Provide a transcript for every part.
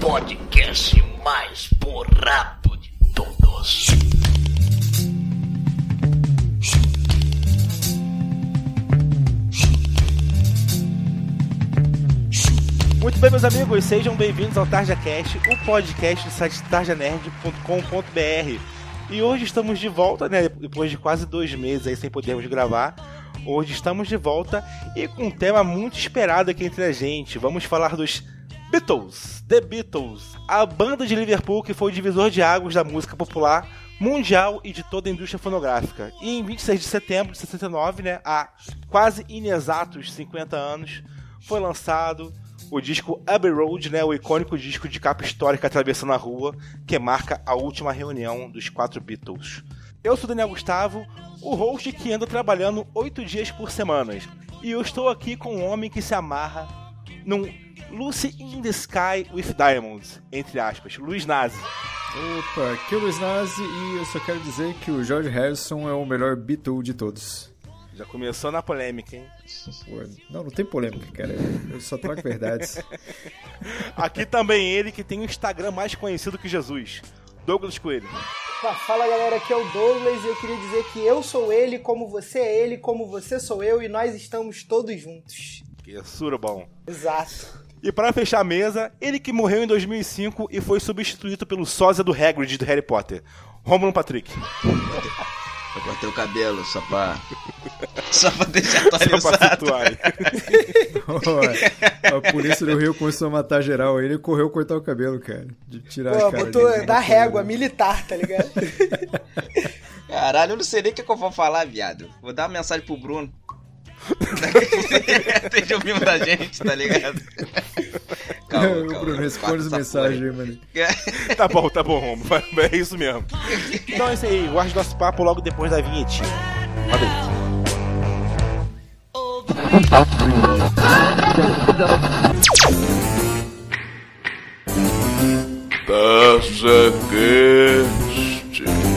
podcast mais porrado de todos. Muito bem, meus amigos, sejam bem-vindos ao Tarja Cast, o podcast do site tarjanerd.com.br. E hoje estamos de volta, né? Depois de quase dois meses aí sem podermos gravar. Hoje estamos de volta e com um tema muito esperado aqui entre a gente. Vamos falar dos Beatles, The Beatles, a banda de Liverpool que foi o divisor de águas da música popular mundial e de toda a indústria fonográfica. E em 26 de setembro de 69, né, há quase inexatos 50 anos, foi lançado o disco Abbey Road, né, o icônico disco de capa histórica atravessando a rua, que marca a última reunião dos quatro Beatles. Eu sou Daniel Gustavo, o host que anda trabalhando oito dias por semana. E eu estou aqui com um homem que se amarra num Lucy in the Sky with Diamonds, entre aspas, Luiz Nazi. Opa, aqui é o Luiz Nazi e eu só quero dizer que o George Harrison é o melhor Beatle de todos. Já começou na polêmica, hein? Pô, não, não tem polêmica, cara. Eu só trago verdades. Aqui também ele que tem o Instagram mais conhecido que Jesus, Douglas Coelho. Fala galera, aqui é o Douglas e eu queria dizer que eu sou ele, como você é ele, como você sou eu e nós estamos todos juntos. Que é surubom. Exato. E para fechar a mesa, ele que morreu em 2005 e foi substituído pelo sósia do Hagrid do Harry Potter, Romulo Patrick. Eu cortei o cabelo só pra. Só pra deixar atualizado. Só pra a polícia do Rio começou a matar geral. Ele correu cortar o cabelo, cara. De tirar Pô, a cara botou dele. da régua militar, tá ligado? Caralho, eu não sei nem o que, que eu vou falar, viado. Vou dar uma mensagem pro Bruno. Esteja ouvindo da gente, tá ligado? Ô, Bruno, responde as mensagens aí, mano. Tá bom, tá bom, Romulo. É isso mesmo. Então é isso aí. Guarde nosso papo logo depois da vinhetinha. Roda aí. TajaCast.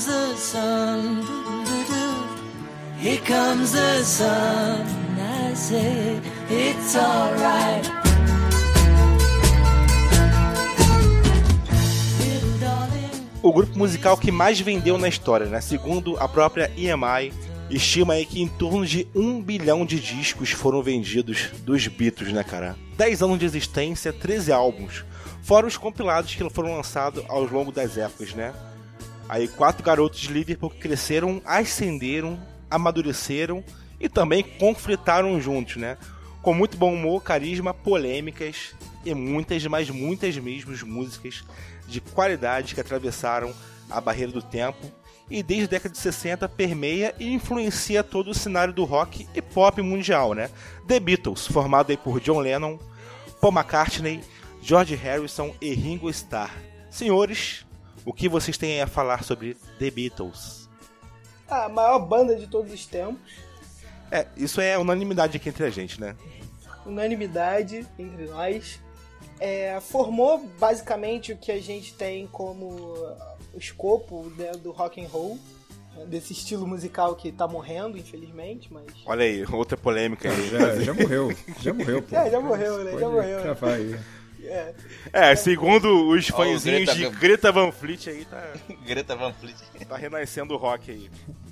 Comes the sun. Here comes the sun. I say it's alright. O grupo musical que mais vendeu na história, né? Segundo a própria EMI, estima aí que em torno de um bilhão de discos foram vendidos dos Beatles, né, cara? 10 anos de existência, 13 álbuns. Fora os compilados que foram lançados ao longo das épocas, né? Aí quatro garotos de Liverpool que cresceram, ascenderam, amadureceram e também conflitaram juntos, né? Com muito bom humor, carisma, polêmicas e muitas, mas muitas mesmo músicas de qualidade que atravessaram a barreira do tempo e desde a década de 60 permeia e influencia todo o cenário do rock e pop mundial, né? The Beatles, formado aí por John Lennon, Paul McCartney, George Harrison e Ringo Starr. Senhores, o que vocês têm a falar sobre The Beatles? A maior banda de todos os tempos. É, isso é unanimidade aqui entre a gente, né? Unanimidade entre nós. É, formou basicamente o que a gente tem como o escopo né, do rock and roll. né, Desse estilo musical que tá morrendo, infelizmente, mas. Olha aí, outra polêmica aí. Já, já morreu. Já morreu, pô. É, já morreu, né? Pode Já morreu. cravar aí. É. É, segundo os fãzinhos de Greta Van Fleet aí, tá, Greta Van Fleet. tá renascendo o rock aí.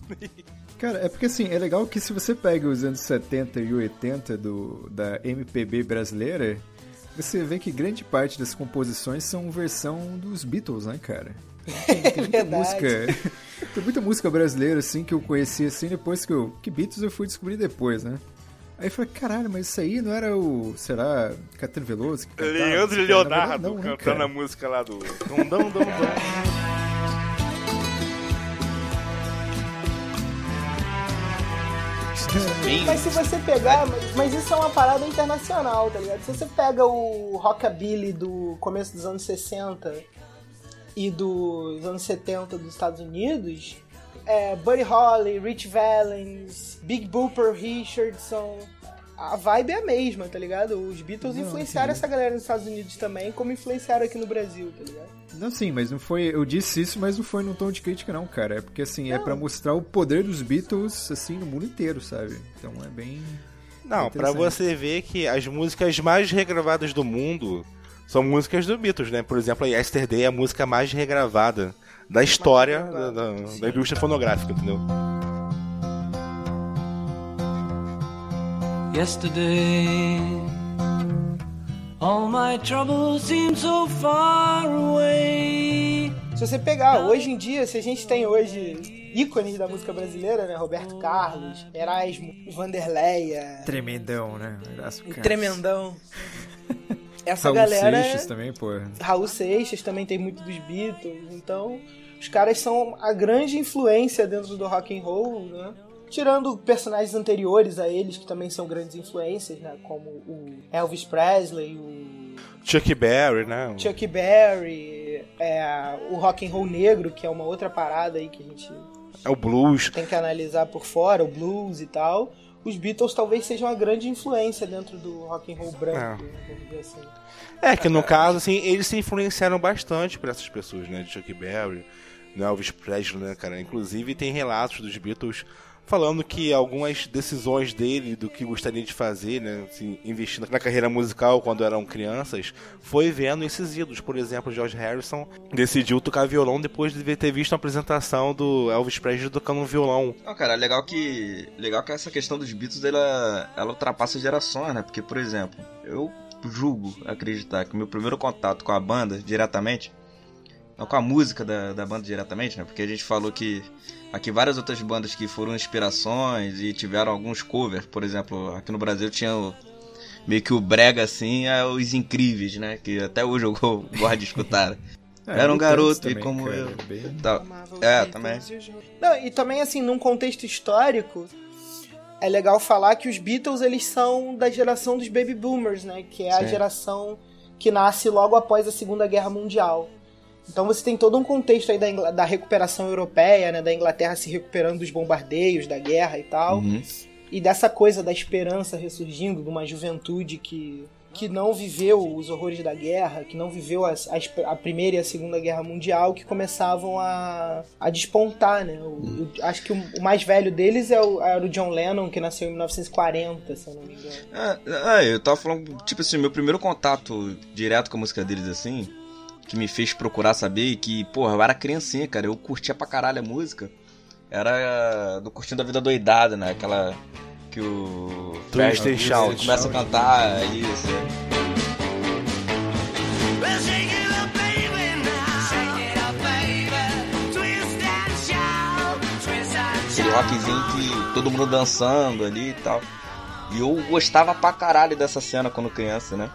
Cara, é porque assim, é legal que se você pega os anos 70 e 80 do, da MPB brasileira, você vê que grande parte das composições são versão dos Beatles, né, cara? Tem, tem muita Verdade. música. Tem muita música brasileira, assim, que eu conheci assim, depois que eu. Que Beatles eu fui descobrir depois, né? Aí eu falei, caralho, mas isso aí não era o. Será. Caetano Veloso? que cantava? Leandro e Leonardo verdade, não, né, cantando cara? a música lá do. Dum, dum, dum, dum. Mas se você pegar, mas, mas isso é uma parada internacional, tá ligado? Se você pega o rockabilly do começo dos anos 60 e dos anos 70 dos Estados Unidos, é, Buddy Holly, Rich Valens, Big Booper Richardson, a vibe é a mesma, tá ligado? Os Beatles Não, influenciaram entendi. essa galera nos Estados Unidos também, como influenciaram aqui no Brasil, tá ligado? Não, sim, mas não foi. Eu disse isso, mas não foi num tom de crítica, não, cara. É porque, assim, é pra mostrar o poder dos Beatles, assim, no mundo inteiro, sabe? Então é bem. Não, pra Interessante. você ver que as músicas mais regravadas do mundo são músicas do Beatles, né? Por exemplo, a Yesterday é a música mais regravada da história da, da- da indústria fonográfica, entendeu? Yesterday, all my troubles seem so far away. Se você pegar hoje em dia, se a gente tem hoje ícones da música brasileira, né? Roberto Carlos, Erasmo, Vanderleia, Tremendão, né? E cara. Tremendão. Essa Raul galera. Seixas também, pô. Raul Seixas também tem muito dos Beatles, então os caras são a grande influência dentro do rock and roll, né? Tirando personagens anteriores a eles, que também são grandes influências, né? Como o Elvis Presley, o Chuck Berry, né? Chuck Berry, é, o rock and roll negro, que é uma outra parada aí que a gente É o blues. tem que analisar por fora, o blues e tal. Os Beatles talvez sejam uma grande influência dentro do rock and roll branco, né, vamos dizer assim. É, que no caso, assim, eles se influenciaram bastante por essas pessoas, né? De Chuck Berry, né? Elvis Presley, né, cara? Inclusive tem relatos dos Beatles falando que algumas decisões dele do que gostaria de fazer, né? Assim, investindo na carreira musical quando eram crianças, foi vendo esses ídolos. Por exemplo, George Harrison decidiu tocar violão depois de ter visto a apresentação do Elvis Presley tocando um violão. Não, cara, legal que. Legal que essa questão dos Beatles ela, ela ultrapassa gerações, né? Porque, por exemplo, eu julgo acreditar que meu primeiro contato com a banda diretamente. Não com a música da, da banda diretamente, né? Porque a gente falou que aqui várias outras bandas que foram inspirações e tiveram alguns covers, por exemplo, aqui no Brasil tinha o, meio que o brega assim, é os incríveis, né? Que até hoje eu gosto de escutar. É, Era um garoto e também, como cara, eu. bem- os É, também. e Não, e também, assim, num contexto histórico, é legal falar que os Beatles, eles são da geração dos Baby Boomers, né? Que é a Sim. geração que nasce logo após a Segunda Guerra Mundial. Então você tem todo um contexto aí da, Ingl- da recuperação europeia, né? Da Inglaterra se recuperando dos bombardeios, da guerra e tal. Uhum. E dessa coisa da esperança ressurgindo, de uma juventude que, que não viveu os horrores da guerra, que não viveu as- a, Primeira e a Segunda Guerra Mundial, que começavam a, a despontar, né? O- o- acho que o, o mais velho deles é o, era o John Lennon, que nasceu em 1940, se eu não me engano. Ah, é, eu tava falando, tipo assim, meu primeiro contato direto com a música deles, assim, que me fez procurar saber e que, porra, eu era criancinha, cara, eu curtia pra caralho a música. Era do Curtindo a Vida Doidada, né? Aquela que o Twist Ferris and Shout. começa a cantar, isso. Shout. Twist and Aquele rockzinho que todo mundo dançando ali e tal. E eu gostava pra caralho dessa cena quando criança, né?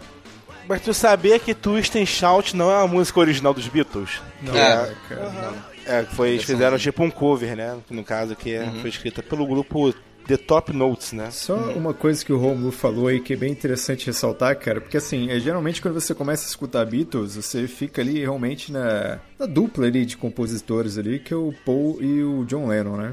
Mas tu sabia que Twist and Shout não é a música original dos Beatles? Não, É. cara, não. É, foi, eles fizeram tipo um cover, né? No caso, que é- foi escrita pelo grupo The Top Notes, né? Só uma coisa que o Romulo falou aí que é bem interessante ressaltar, cara, porque assim, é, geralmente quando você começa a escutar Beatles, você fica ali realmente na, na dupla ali de compositores ali, que é o Paul e o John Lennon, né?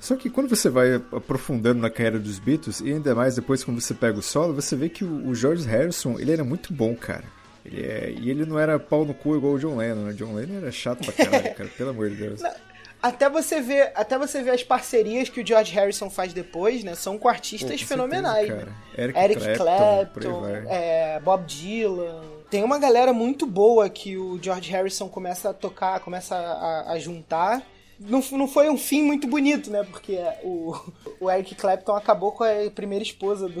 Só que quando você vai aprofundando na carreira dos Beatles, e ainda mais depois quando você pega o solo, você vê que o, George Harrison, ele era muito bom, cara. Ele é, e ele não era pau no cu igual o John Lennon, né? John Lennon era chato pra caralho, cara, pelo amor de Deus. Até você ver, até você ver as parcerias que o George Harrison faz depois, né? São com artistas Pô, com fenomenais. certeza, né? Eric Eric Clapton, Clapton, é, Bob Dylan. Tem uma galera muito boa que o George Harrison começa a tocar, começa a, a juntar. Não, não foi um fim muito bonito, né? Porque o, o Eric Clapton acabou com a primeira esposa do,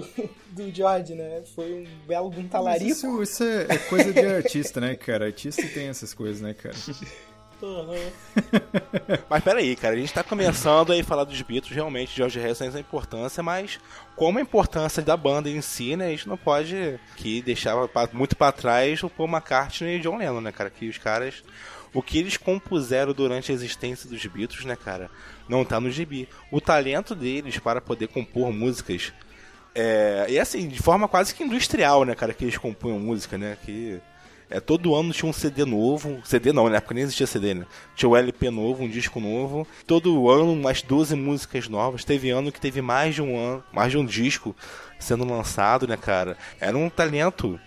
do George, né? Foi um belo de um Mas talarico. Isso, isso é, é coisa de artista, né, cara? Artista tem essas coisas, né, cara? Mas peraí, cara, a gente tá começando aí a falar dos Beatles, realmente, George Harrison tem essa importância, mas como a importância da banda em si, né, a gente não pode que deixar muito pra trás o Paul McCartney e John Lennon, né, cara, que os caras, o que eles compuseram durante a existência dos Beatles, né, cara, não tá no gibi. O talento deles para poder compor músicas é, e assim, de forma quase que industrial, né, cara, que eles compunham música, né, que É, todo ano tinha um CD novo. CD não, na época nem existia CD, né? Tinha um LP novo, um disco novo. Todo ano umas 12 músicas novas. Teve ano que teve mais de um ano, mais de um disco sendo lançado, né, cara? Era um talento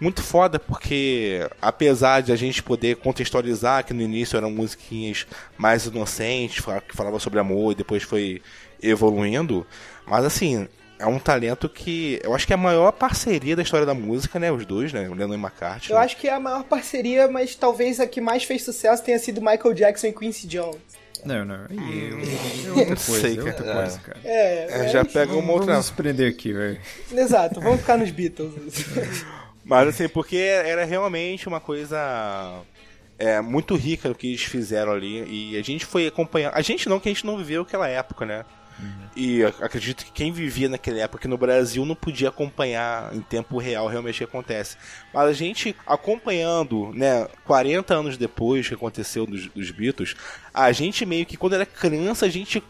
muito foda, porque apesar de a gente poder contextualizar que no início eram musiquinhas mais inocentes, que falavam sobre amor e depois foi evoluindo, mas assim, é um talento que eu acho que é a maior parceria da história da música, né? Os dois, né? O Lennon e McCartney. Eu acho que é a maior parceria, mas talvez a que mais fez sucesso tenha sido Michael Jackson e Quincy Jones. Não, não. É, é outra Não coisa, sei, é outra cara. coisa, cara. É, É, já pega uma outra. Vamos nos prender aqui, velho. exato, vamos ficar nos Beatles. Mas assim, porque era realmente uma coisa é, muito rica o que eles fizeram ali. E a gente foi acompanhando. A gente não, que a gente não viveu aquela época, né? E ac- acredito que quem vivia naquela época no Brasil não podia acompanhar em tempo real realmente o que acontece. Mas a gente acompanhando, né, 40 anos depois que aconteceu dos, dos Beatles, a gente meio que quando era criança a gente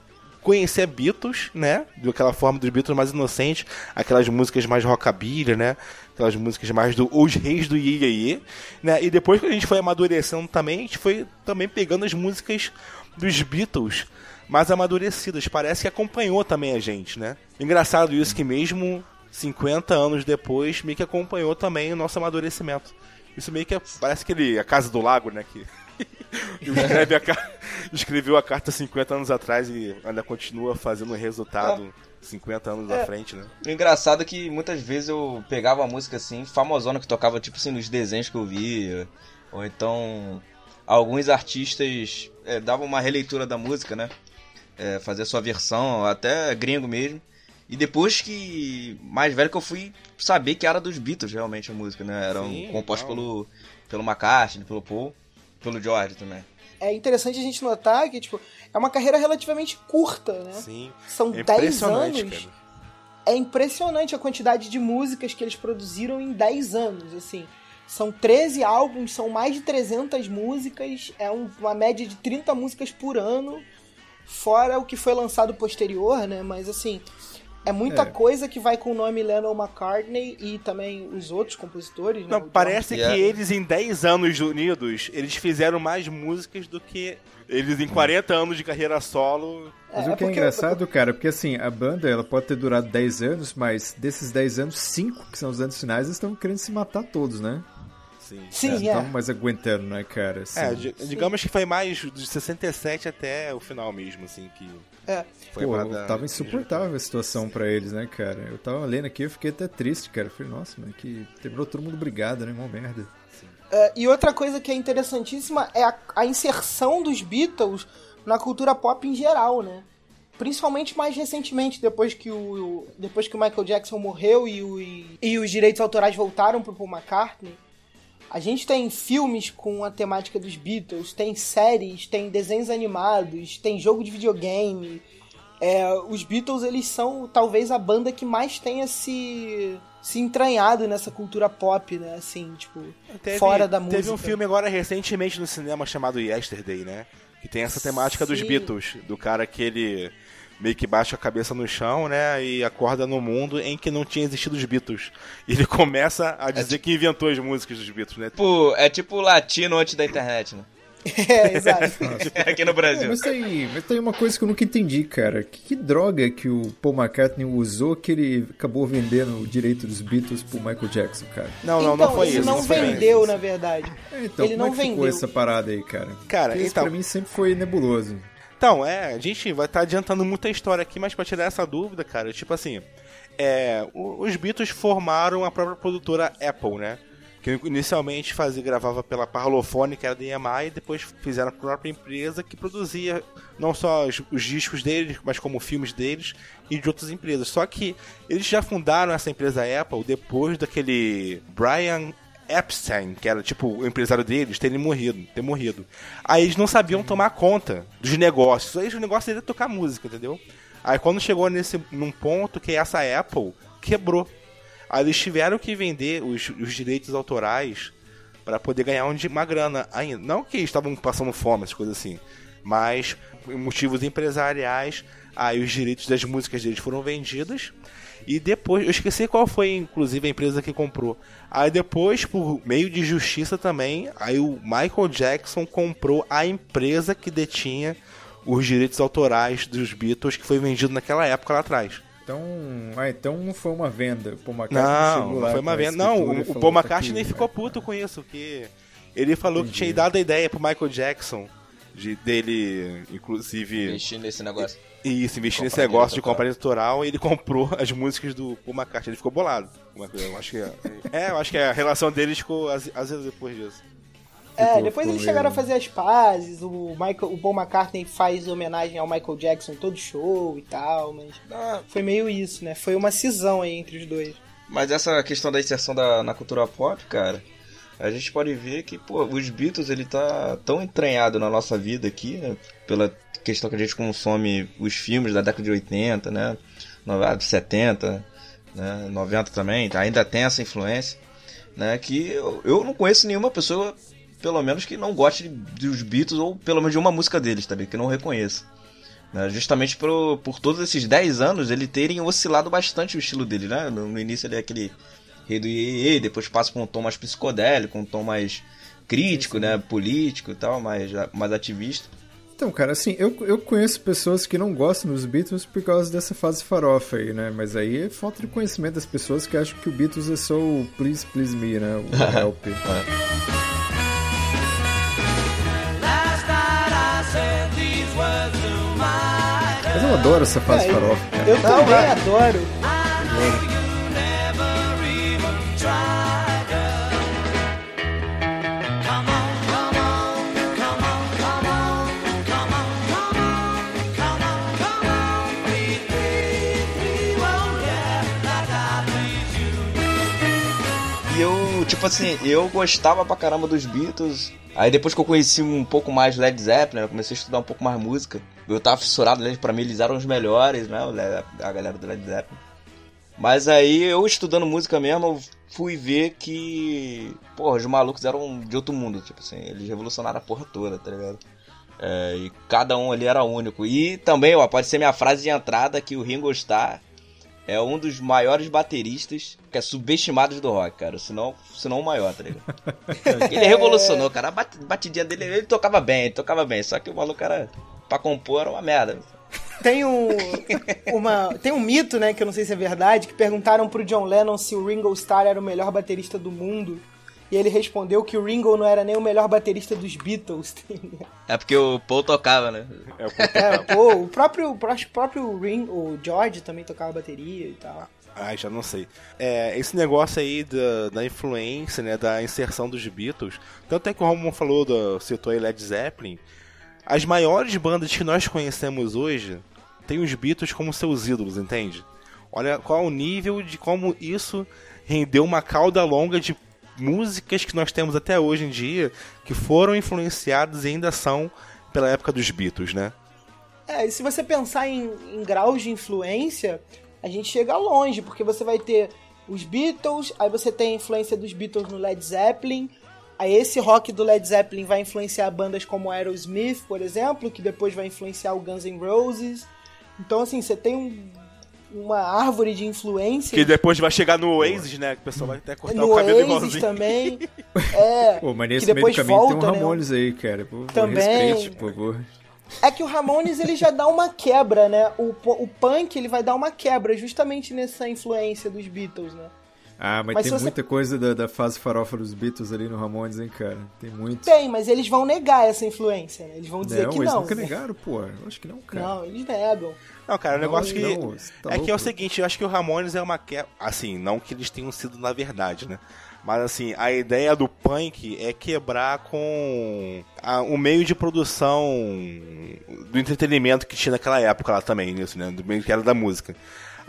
conhecia Beatles, né? Daquela forma dos Beatles mais inocentes, aquelas músicas mais rockabilly, né? Aquelas músicas mais do Os Reis do Iê, Iê, né? E depois que a gente foi amadurecendo também, a gente foi também pegando as músicas dos Beatles mais amadurecidas. Parece que acompanhou também a gente, né? Engraçado isso que mesmo 50 anos depois, meio que acompanhou também o nosso amadurecimento. Isso meio que é- parece aquele A Casa do Lago, né? Que escreve a escreveu a carta 50 anos atrás e ainda continua fazendo resultado 50 anos à frente, né? O engraçado é que muitas vezes eu pegava uma música assim, famosona, que tocava tipo assim nos desenhos que eu via. Ou então alguns artistas é, davam uma releitura da música, né? É, fazer sua versão, até gringo mesmo. E depois que. Mais velho que eu fui saber que era dos Beatles realmente a música, né? Era um, Sim, composto legal. pelo, pelo McCartney, pelo Paul, pelo George também. É interessante a gente notar que, tipo, é uma carreira relativamente curta, né? Sim. São É 10 impressionante, anos. cara. É impressionante a quantidade de músicas que eles produziram em 10 anos, assim. São 13 álbuns, são mais de 300 músicas, é um- uma média de 30 músicas por ano, fora o que foi lançado posterior, né? Mas assim, é muita É. coisa que vai com o nome Lennon McCartney e também os outros compositores, né? Não, John- parece Yeah. que eles em 10 anos unidos, eles fizeram mais músicas do que eles em 40 anos de carreira solo. Mas É, o que é porque- engraçado, cara, porque assim, a banda ela pode ter durado 10 anos, mas desses 10 anos, 5 que são os anos finais, eles estão querendo se matar todos, né? Sim. Sim, Eles é. não aguentando, né, cara? Assim, É, di- digamos que foi mais de 67 até o final mesmo, assim, que É. foi Pô, parada- tava insuportável a situação pra eles, né, cara? Eu tava lendo aqui, eu fiquei até triste, cara. Eu falei, nossa, mano, que terminou todo mundo brigado, né? Mó merda. É, e outra coisa que é interessantíssima é a, a inserção dos Beatles na cultura pop em geral, né? Principalmente mais recentemente, depois que o, depois que o Michael Jackson morreu e, o, e os direitos autorais voltaram pro Paul McCartney. A gente tem filmes com a temática dos Beatles, tem séries, tem desenhos animados, tem jogo de videogame. É, os Beatles, eles são talvez a banda que mais tenha se, se entranhado nessa cultura pop, né? Assim, tipo, Teve- fora da música. Teve um filme agora recentemente no cinema chamado Yesterday, né? Que tem essa temática dos Sim. Beatles, do cara que ele meio que baixa a cabeça no chão, né? E acorda no mundo em que não tinha existido os Beatles. E ele começa a dizer que inventou as músicas dos Beatles, né? Tipo, é tipo latino antes da internet, né? É, exato. Aqui no É, Brasil. mas tem, mas tem uma coisa que eu nunca entendi, cara. Que, que droga que o Paul McCartney usou que ele acabou vendendo o direito dos Beatles pro Michael Jackson, cara? Não, não, então, não foi ele isso. não foi vendeu, isso. na verdade. É, então, Ele como não é que ficou vendeu. essa parada aí, cara? Cara, Porque isso então- pra mim sempre foi nebuloso. Então, é, a gente vai estar adiantando muita história aqui, mas pra tirar essa dúvida, cara, tipo assim, é, os Beatles formaram a própria produtora Apple, né? Que inicialmente fazia, gravava pela Parlophone, que era da EMI, e depois fizeram a própria empresa que produzia não só os, os discos deles, mas como filmes deles e de outras empresas. Só que eles já fundaram essa empresa Apple depois daquele Brian Epstein, que era tipo o empresário deles, terem morrido, ter morrido. Aí eles não sabiam tomar conta dos negócios. Aí o negócio era tocar música, entendeu? Aí quando chegou nesse num ponto que essa Apple quebrou. Aí eles tiveram que vender os, os direitos autorais para poder ganhar um uma grana ainda. Não que estavam passando fome, essas coisas assim, mas motivos empresariais, aí os direitos das músicas deles foram vendidos E depois, eu esqueci qual foi, inclusive, a empresa que comprou. Aí depois, por meio de justiça também, aí o Michael Jackson comprou a empresa que detinha os direitos autorais dos Beatles que foi vendido naquela época lá atrás. Então, ah, então não foi uma venda. O Paul McCartney chegou Não, não foi uma venda. Não, o, o Paul "Tá McCartney aqui". ficou puto com isso, porque ele falou que Entendi. tinha dado a ideia pro Michael Jackson de, dele, inclusive, Mexendo nesse negócio. Isso, investir nesse negócio de direito autoral e ele comprou as músicas do Paul McCartney. Ele ficou bolado. Eu acho que é, é, eu acho que a relação deles ficou às vezes depois disso. É, depois eles chegaram a fazer as pazes, o, Michael, o Paul McCartney faz homenagem ao Michael Jackson todo show e tal, mas Ah, foi meio isso, né? Foi uma cisão aí entre os dois. Mas essa questão da inserção da, na cultura pop, cara, a gente pode ver que, pô, os Beatles, ele tá tão entranhado na nossa vida aqui, né? Pela questão que a gente consome os filmes da década de 80, né? no- ah, de 70, né? 90 também, ainda tem essa influência, né? Que eu, eu não conheço nenhuma pessoa, pelo menos, que não goste dos Beatles, ou pelo menos de uma música deles, tá ligado? Que não reconheça. né? Justamente por, por todos esses 10 anos ele terem oscilado bastante o estilo dele, né? No, no início ele é aquele rei do iê, depois passa pra um tom mais psicodélico, um tom mais crítico, né? Político e tal, mais, mais ativista. Então, cara, assim, eu, eu conheço pessoas que não gostam dos Beatles por causa dessa fase farofa aí, né? Mas aí é falta de conhecimento das pessoas que acham que o Beatles é só o Please Please Me, né? O Help. My Mas eu adoro essa fase É, eu- farofa, cara. Eu também adoro. You tipo assim, eu gostava pra caramba dos Beatles. Aí depois que eu conheci um pouco mais Led Zeppelin, eu comecei a estudar um pouco mais música. Eu tava fissurado pra mim eles eram os melhores, né? A galera do Led Zeppelin. Mas aí eu estudando música mesmo, eu fui ver que, porra, os malucos eram de outro mundo, tipo assim, eles revolucionaram a porra toda, tá ligado? É, e cada um ali era único. E também, ó, pode ser minha frase de entrada que o Ringo Starr é um dos maiores bateristas que é subestimados do rock, cara. Se não, se não o maior, tá ligado? Ele revolucionou, cara. A bat- batidinha dele, ele tocava bem, ele tocava bem. Só que o maluco era, pra compor, era uma merda. Tem um, uma, tem um mito, né, que eu não sei se é verdade, que perguntaram pro John Lennon se o Ringo Starr era o melhor baterista do mundo. E ele respondeu que o Ringo não era nem o melhor baterista dos Beatles. É porque o Paul tocava, né? É, o É, pô, o próprio, o próprio Ring, o George também tocava bateria e tal. Ai, já não sei. É, esse negócio aí da, da influência, né, da inserção dos Beatles, tanto é que o Romulo falou, do, citou aí Led Zeppelin, as maiores bandas que nós conhecemos hoje têm os Beatles como seus ídolos, entende? Olha qual o nível de como isso rendeu uma cauda longa de músicas que nós temos até hoje em dia que foram influenciadas e ainda são pela época dos Beatles, né? É, e se você pensar em, em graus de influência, a gente chega longe, porque você vai ter os Beatles, aí você tem a influência dos Beatles no Led Zeppelin, aí esse rock do Led Zeppelin vai influenciar bandas como Aerosmith, por exemplo, que depois vai influenciar o Guns N' Roses. Então, assim, você tem um- uma árvore de influência. Que depois vai chegar no Oasis, né? Que o pessoal vai até cortar no o cabelo Oasis igualzinho. também. É, Pô, mas que nesse meio do depois caminho volta, tem um né? Ramones aí, cara. Pô, Também. Respeite, por favor. É que o Ramones ele já dá uma quebra, né? O, o punk ele vai dar uma quebra justamente nessa influência dos Beatles, né? Ah, mas, Mas tem você- muita coisa da, da fase farofa dos Beatles ali no Ramones, hein, cara? Tem muito. Tem, mas eles vão negar essa influência, né? Eles vão dizer não, que eles não. nunca né? negaram, pô. Eu acho que não, cara. Não, eles negam. Não, cara, o Não, negócio que. não, tá é que é o louco. seguinte, eu acho que o Ramones é uma que Assim, não que eles tenham sido na verdade, né? Mas assim, a ideia do punk é quebrar com a- o meio de produção do entretenimento que tinha naquela época lá também, nisso, né? Do meio que era da música.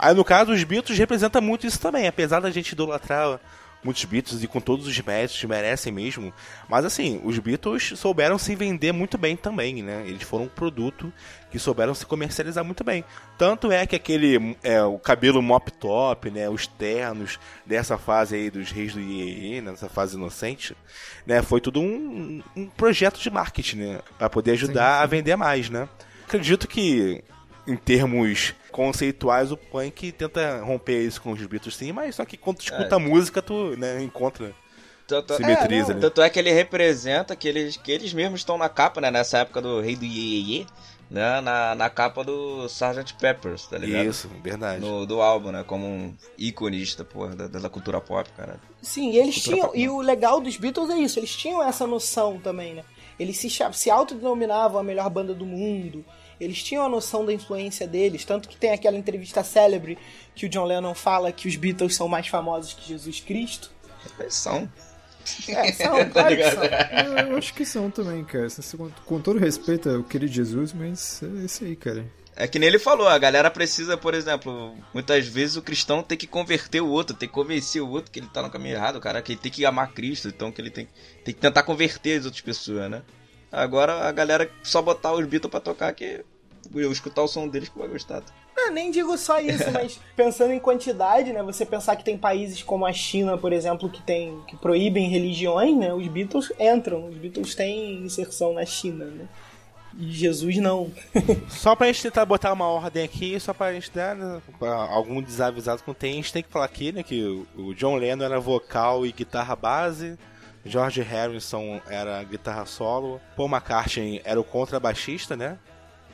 Aí no caso, os Beatles representam muito isso também, apesar da gente idolatrar muitos Beatles e com todos os méritos merecem mesmo. Mas assim, os Beatles souberam se vender muito bem também, né? Eles foram um produto que souberam se comercializar muito bem. Tanto é que aquele é, o cabelo mop top, né, os ternos dessa fase aí dos reis do IEE, nessa fase inocente, né, foi tudo um, um projeto de marketing, né, para poder ajudar a vender mais, né? Acredito que em termos conceituais, o punk tenta romper isso com os Beatles sim, mas só que quando tu escuta a música, tu né, encontra. Tanto, Simetrias é, ali. tanto é que ele representa que eles, que eles mesmos estão na capa, né? Nessa época do Rei do Iê, né? Na, na capa do Sgt. Peppers, tá ligado? Isso, verdade. No, do álbum, né? Como um iconista, porra, da, da cultura pop, cara. Sim, e eles Cultura tinham. pop, E o legal dos Beatles é isso, eles tinham essa noção também, né? Eles se, se autodenominavam a melhor banda do mundo. Eles tinham a noção da influência deles, tanto que tem aquela entrevista célebre que o John Lennon fala que os Beatles são mais famosos que Jesus Cristo. Eles são. É, são, Tá claro que são. Eu, eu acho que são também, cara. Com, com todo respeito ao querido Jesus, mas é isso aí, cara. É que nem ele falou, a galera precisa, por exemplo, muitas vezes o cristão tem que converter o outro, tem que convencer o outro que ele tá no caminho errado, cara, que ele tem que amar Cristo, então que ele tem, tem que tentar converter as outras pessoas, né? Agora a galera só botar os Beatles pra tocar que eu escutar o som deles que vai gostar. Ah, nem digo só isso, mas pensando em quantidade, né? Você pensar que tem países como a China, por exemplo, que tem que proíbem religiões, né? Os Beatles entram, os Beatles têm inserção na China, né? E Jesus não. Só pra gente tentar botar uma ordem aqui, só pra gente dar né, pra algum desavisado que não tem, a gente tem que falar aqui, né, que o- o John Lennon era vocal e guitarra base, George Harrison era guitarra solo, Paul McCartney era o contrabaixista, né,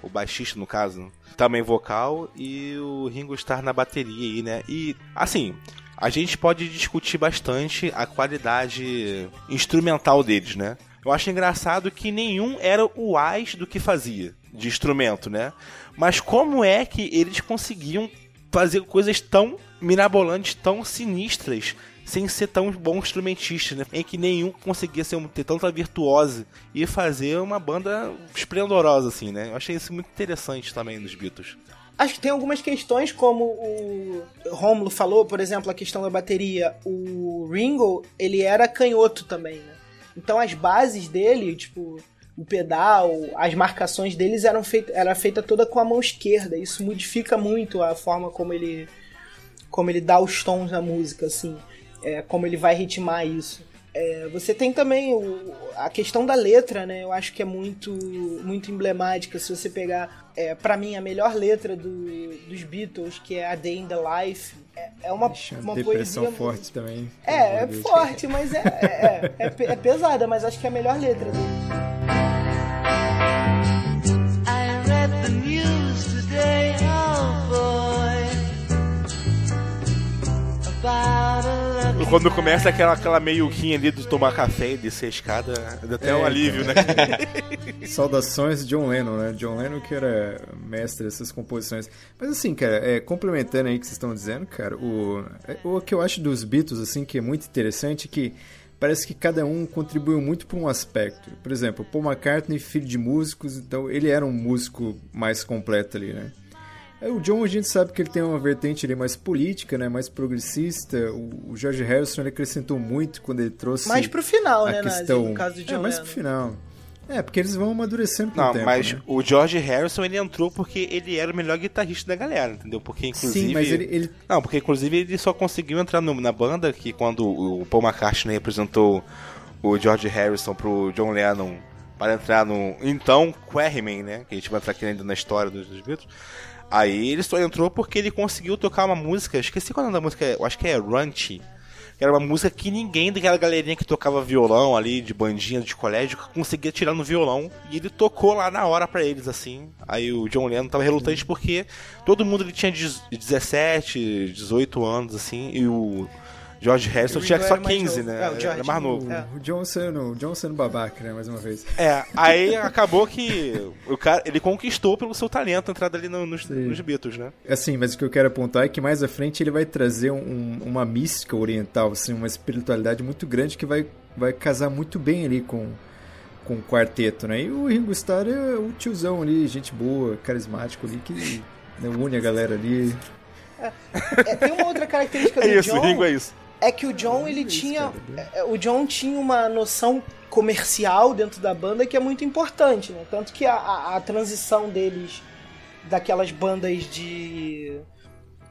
o baixista no caso, também vocal, e o Ringo Starr na bateria aí, né, e assim... A gente pode discutir bastante a qualidade instrumental deles, né? Eu acho engraçado que nenhum era o as do que fazia de instrumento, né? Mas como é que eles conseguiam fazer coisas tão mirabolantes, tão sinistras, sem ser tão bons instrumentistas, né? Em que nenhum conseguia ser, ter tanta virtuose e fazer uma banda esplendorosa, assim, né? Eu achei isso muito interessante também dos Beatles. Acho que tem algumas questões, como o Romulo falou, por exemplo, a questão da bateria. O Ringo, ele era canhoto também, né? Então as bases dele, tipo, o pedal, as marcações deles eram feita, era feita toda com a mão esquerda. Isso modifica muito a forma como ele como ele dá os tons na música, assim, é, como ele vai ritmar isso. É, você tem também o- a questão da letra, né? Eu acho que é muito, muito emblemática. Se você pegar, é, para mim, a melhor letra do- dos Beatles, que é a Day in the Life, é, é uma, uma depressão poesia forte também. É, é de Deus. forte, mas é, é, é, é é pesada, mas acho que é a melhor letra dele. Quando começa aquela, aquela meiuquinha ali de tomar café e descer a escada, dá até É, um alívio, né? Saudações de John Lennon, né? John Lennon que era mestre dessas composições. Mas assim, cara, é, complementando aí o que vocês estão dizendo, cara, o, é, o que eu acho dos Beatles, assim, que é muito interessante é que parece que cada um contribuiu muito para um aspecto. Por exemplo, Paul McCartney, filho de músicos, então ele era um músico mais completo ali, né? É, O John, a gente sabe que ele tem uma vertente ali mais política, né? Mais progressista. O, o George Harrison, ele acrescentou muito quando ele trouxe Mais pro final, a né, Nazi, questão... no caso do John é, mais pro final. É, porque eles vão amadurecendo com o Não, tempo, mas né? o George Harrison ele entrou porque ele era o melhor guitarrista da galera, entendeu? Porque inclusive. Sim, mas ele, ele Não, porque inclusive ele só conseguiu entrar no- na banda que quando o Paul McCartney representou o George Harrison pro John Lennon para entrar no então Quarrymen, né? Que a gente vai entrar aqui ainda na história dos, dos Beatles. Aí ele só entrou porque ele conseguiu tocar uma música, esqueci qual é o nome da música, eu acho que é Runchy. Que era uma música que ninguém daquela galerinha que tocava violão ali, de bandinha de colégio, conseguia tirar no violão. E ele tocou lá na hora pra eles, assim. Aí o John Lennon tava relutante porque todo mundo ele tinha dez- 17, 18 anos, assim, e o George Harrison tinha só era mais 15, novo. né? É, o George. era mais novo. o, É. o John sendo, o John sendo babaca, né? Mais uma vez. É, aí acabou que o cara, ele conquistou pelo seu talento a entrada ali no- nos, nos Beatles, né? Assim, mas o que eu quero apontar é que mais à frente ele vai trazer um- uma mística oriental, assim, uma espiritualidade muito grande que vai, vai casar muito bem ali com, com o quarteto, né? E o Ringo Starr é o tiozão ali, gente boa, carismático ali, que né, une a galera ali. É, tem uma outra característica do É isso, John. o Ringo é isso. É que o John, ele tinha. cara. é, O John tinha uma noção comercial dentro da banda que é muito importante, né? Tanto que a, a- a transição deles daquelas bandas de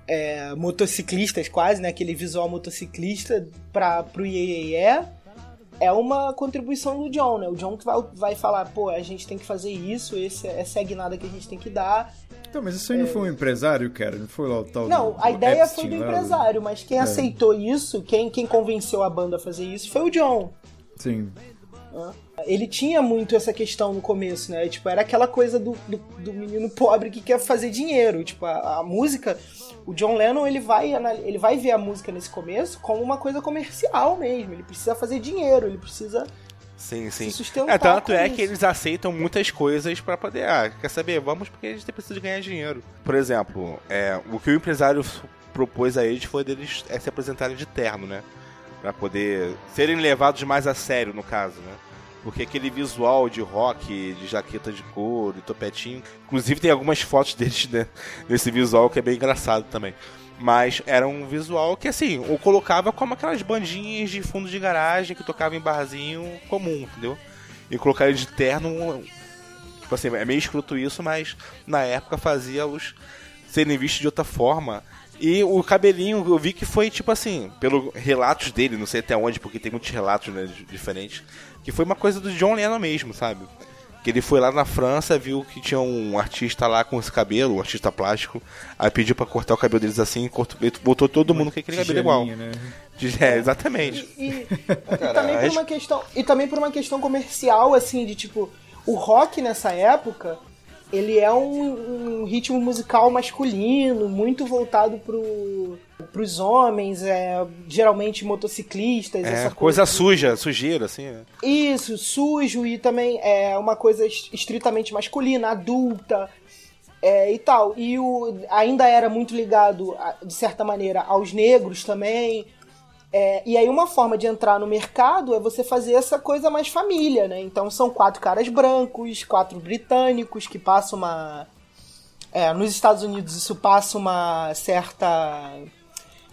é, motociclistas quase, né? Aquele visual motociclista para pro Iê é uma contribuição do John, né? O John que vai, vai falar, pô, a gente tem que fazer isso, esse, essa é a guinada que a gente tem que dar. Então, mas isso aí não foi um empresário, cara? Não foi lá o tal Não, do, a ideia Epstein foi do lá, empresário, mas quem aceitou isso, quem, quem convenceu a banda a fazer isso foi o John. Sim. Ele tinha muito essa questão no começo, né? Tipo, era aquela coisa do, do, do menino pobre que quer fazer dinheiro. Tipo, a, a música. O John Lennon ele vai, ele vai ver a música nesse começo como uma coisa comercial mesmo. Ele precisa fazer dinheiro, ele precisa. Sim, sim. É, tanto é isso. que eles aceitam muitas coisas pra poder. Ah, quer saber? Vamos porque a gente precisa de ganhar dinheiro. Por exemplo, é, o que o empresário propôs a eles foi deles é, se apresentarem de terno, né? Pra poder serem levados mais a sério, no caso, né? Porque aquele visual de rock, de jaqueta de couro e topetinho. Inclusive tem algumas fotos deles né, nesse visual que é bem engraçado também. Mas era um visual que, assim, o colocava como aquelas bandinhas de fundo de garagem que tocavam em barzinho comum, entendeu? E colocar ele de terno. Tipo assim, é meio escroto isso, mas na época fazia-os serem vistos de outra forma. E o cabelinho, eu vi que foi tipo assim, pelo relatos dele, não sei até onde, porque tem muitos relatos né, di- diferentes, que foi uma coisa do John Lennon mesmo, sabe? Que ele foi lá na França, viu que tinha um artista lá com esse cabelo, um artista plástico, aí pediu pra cortar o cabelo deles assim, cortou, botou todo mundo com aquele cabelo igual. Né? É, exatamente. E, e- e também por uma questão e também por uma questão comercial assim de tipo o rock nessa época ele é um, um ritmo musical masculino muito voltado pro pros homens é geralmente motociclistas É, essa coisa suja, sujeira, assim. né? isso, sujo e também é uma coisa est- estritamente masculina, adulta é, e tal. E o, ainda era muito ligado, de certa maneira, aos negros também. É, e aí uma forma de entrar no mercado é você fazer essa coisa mais família, né? Então são quatro caras brancos, quatro britânicos que passam uma... É, nos Estados Unidos isso passa uma certa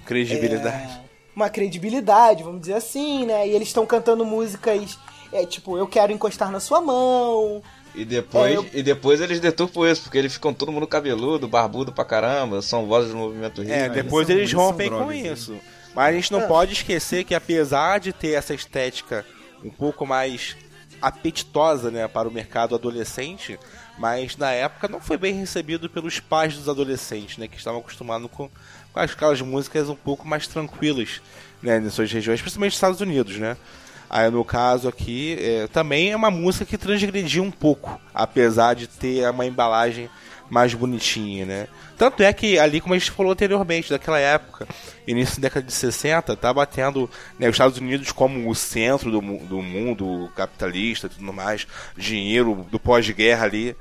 Credibilidade. uma credibilidade, vamos dizer assim, né? E eles estão cantando músicas, é, tipo, eu quero encostar na sua mão. E depois, É, eu- e depois eles deturpam isso, porque eles ficam todo mundo cabeludo, barbudo pra caramba, são vozes do movimento hip. É, mas- depois são- eles rompem com drogas, né? isso. Mas a gente não É. pode esquecer que apesar de ter essa estética um pouco mais apetitosa, né, para o mercado adolescente, mas na época não foi bem recebido pelos pais dos adolescentes, né, que estavam acostumados com, com aquelas músicas um pouco mais tranquilas, né, nas suas regiões, principalmente nos Estados Unidos, né. Aí no caso aqui, é, também é uma música que transgredia um pouco, apesar de ter uma embalagem mais bonitinha, né? Tanto é que ali, como a gente falou anteriormente, daquela época, início da década de 60, tá batendo né, os Estados Unidos como o centro do, do mundo capitalista e tudo mais, dinheiro do pós-guerra ali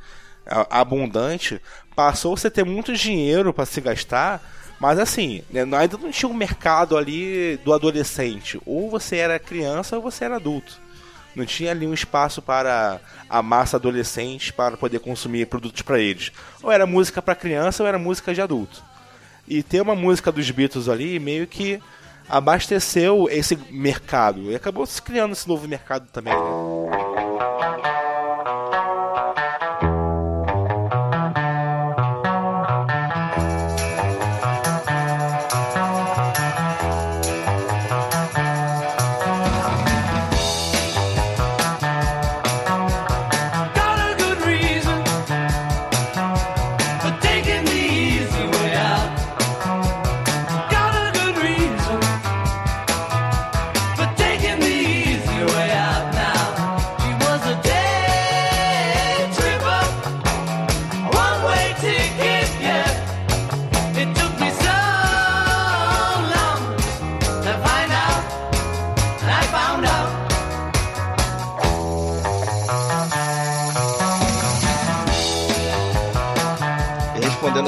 abundante, passou-se a ter muito dinheiro para se gastar, mas assim, né, ainda não tinha um mercado ali do adolescente. Ou você era criança ou você era adulto. Não tinha ali um espaço para a massa adolescente para poder consumir produtos para eles. Ou era música para criança ou era música de adulto. E ter uma música dos Beatles ali meio que abasteceu esse mercado. E acabou se criando esse novo mercado também. né?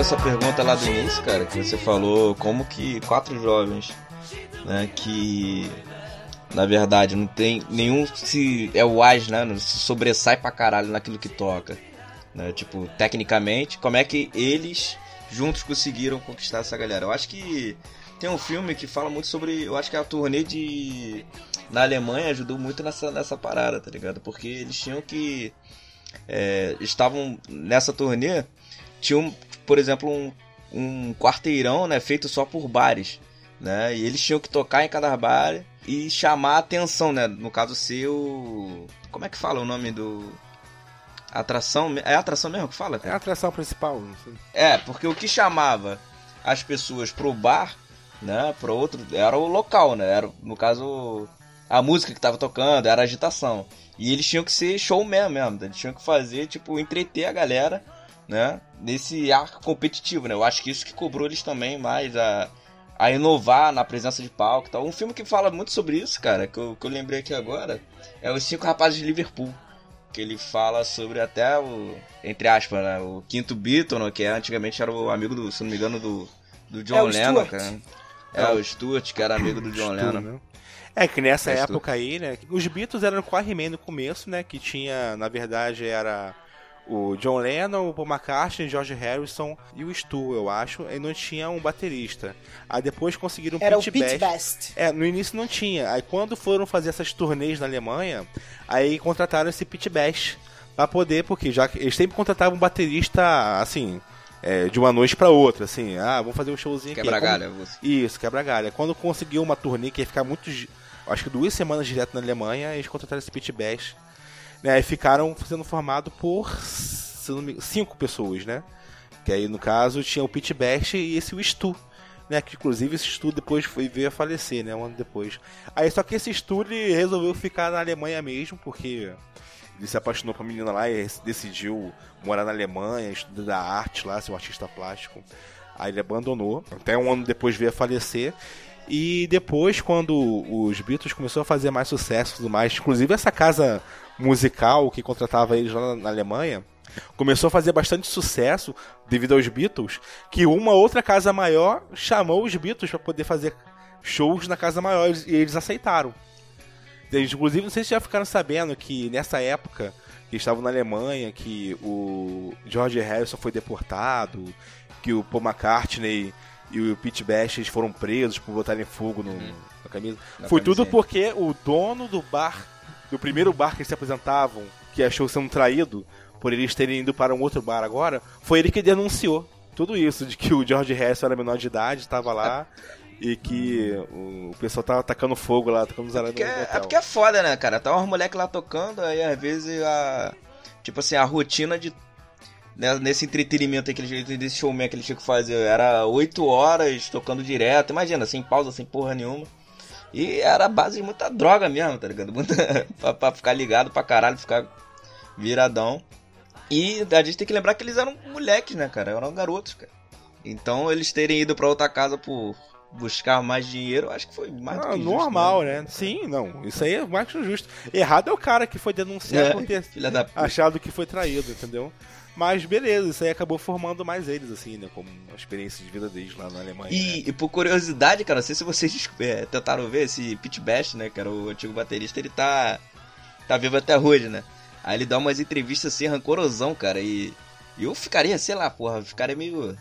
Essa pergunta lá do início, cara, que você falou como que quatro jovens, né, que na verdade não tem nenhum se é o as, né, se sobressai pra caralho naquilo que toca, né, tipo, tecnicamente, como é que eles juntos conseguiram conquistar essa galera? Eu acho que tem um filme que fala muito sobre, eu acho que a turnê de na Alemanha ajudou muito nessa nessa parada, tá ligado? Porque eles tinham que é, estavam nessa turnê tinha, um, por exemplo, um, um quarteirão, né, feito só por bares, né, e eles tinham que tocar em cada bar e chamar a atenção, né, no caso ser o... como é que fala o nome do... Atração. É atração mesmo que fala? É a atração principal. É, porque o que chamava as pessoas pro bar, né, pro outro, era o local, né? Era, no caso, a música que tava tocando, era agitação. E eles tinham que ser showman mesmo, eles tinham que fazer, tipo, entreter a galera, né, nesse ar competitivo, né? Eu acho que isso que cobrou eles também mais a, a inovar na presença de palco e tal. Um filme que fala muito sobre isso, cara, que eu, que eu lembrei aqui agora, é Os Cinco Rapazes de Liverpool. Que ele fala sobre até o, entre aspas, né, o quinto Beatle, né, que antigamente era o amigo do, se não me engano, do, do John É, o Lennon, Stuart. cara. É, o Stuart, que era amigo do John Lennon. né? É que nessa É, época aí, né? Os Beatles eram He-Man no começo, né? Que tinha, na verdade, era o John Lennon, o Paul McCartney, George Harrison e o Stu, eu acho. E não tinha um baterista. Aí depois conseguiram Era o Pete Pete Best. Best. É, no início não tinha. Aí quando foram fazer essas turnês na Alemanha, aí contrataram esse Pete Best pra poder, porque já eles sempre contratavam um baterista assim, é, de uma noite pra outra, assim, ah, vamos fazer um showzinho aqui. Quebra Como- galha, você. Isso, quebra galha. Quando conseguiu uma turnê que ia ficar muito. Acho que duas semanas direto na Alemanha, eles contrataram esse Pit Bash. Né, e ficaram sendo formado por cinco pessoas, né? Que aí, no caso, tinha o Pit Bash e esse o Stu. Né, que inclusive esse Stu depois foi, veio a falecer, né? Um ano depois. Aí só que esse Stu ele resolveu ficar na Alemanha mesmo, porque ele se apaixonou por menina lá e decidiu morar na Alemanha, estudar arte lá, ser um artista plástico. Aí ele abandonou, até um ano depois veio a falecer. E depois, quando os Beatles começaram a fazer mais sucesso e tudo mais, inclusive essa casa musical que contratava eles lá na, Alemanha, começou a fazer bastante sucesso devido aos Beatles, que uma outra casa maior chamou os Beatles para poder fazer shows na casa maior e eles aceitaram. Eles, inclusive, não sei se já ficaram sabendo que nessa época que estavam na Alemanha, que o George Harrison foi deportado, que o Paul McCartney e o Pete Best foram presos por botarem fogo no, na camisa. Na Foi tudo porque o dono do bar, do primeiro bar que eles se apresentavam, que achou sendo traído por eles terem ido para um outro bar agora, foi ele que denunciou tudo isso, de que o George Harrison era menor de idade, estava lá. E que o pessoal tava atacando fogo lá, atacando os Porque é, é porque é foda, né, cara? Tá umas moleques lá tocando, aí às vezes a. Tipo assim, a rotina de. né, Nesse entretenimento aí que eles, desse showman que eles tinham que fazer, era 8 horas tocando direto, imagina, sem pausa, sem porra nenhuma. E era a base de muita droga mesmo, tá ligado? Muita, pra, pra ficar ligado pra caralho, ficar viradão. E a gente tem que lembrar que eles eram moleques, né, cara? Eram garotos, cara. Então eles terem ido pra outra casa por buscar mais dinheiro, acho que foi mais do Ah, que justo, normal, né? Sim, não. Isso aí é mais que justo. Errado é o cara que foi denunciar É, por ter achado que foi traído, entendeu? Mas beleza, isso aí acabou formando mais eles, assim, né? Como uma experiência de vida deles lá na Alemanha. né? E, e por curiosidade, cara, não sei se vocês é, tentaram ver esse Pete Best, né, que era o antigo baterista, ele tá tá vivo até hoje, né? Aí ele dá umas entrevistas assim, rancorosão, cara, e, e eu ficaria, sei lá, porra, ficaria meio...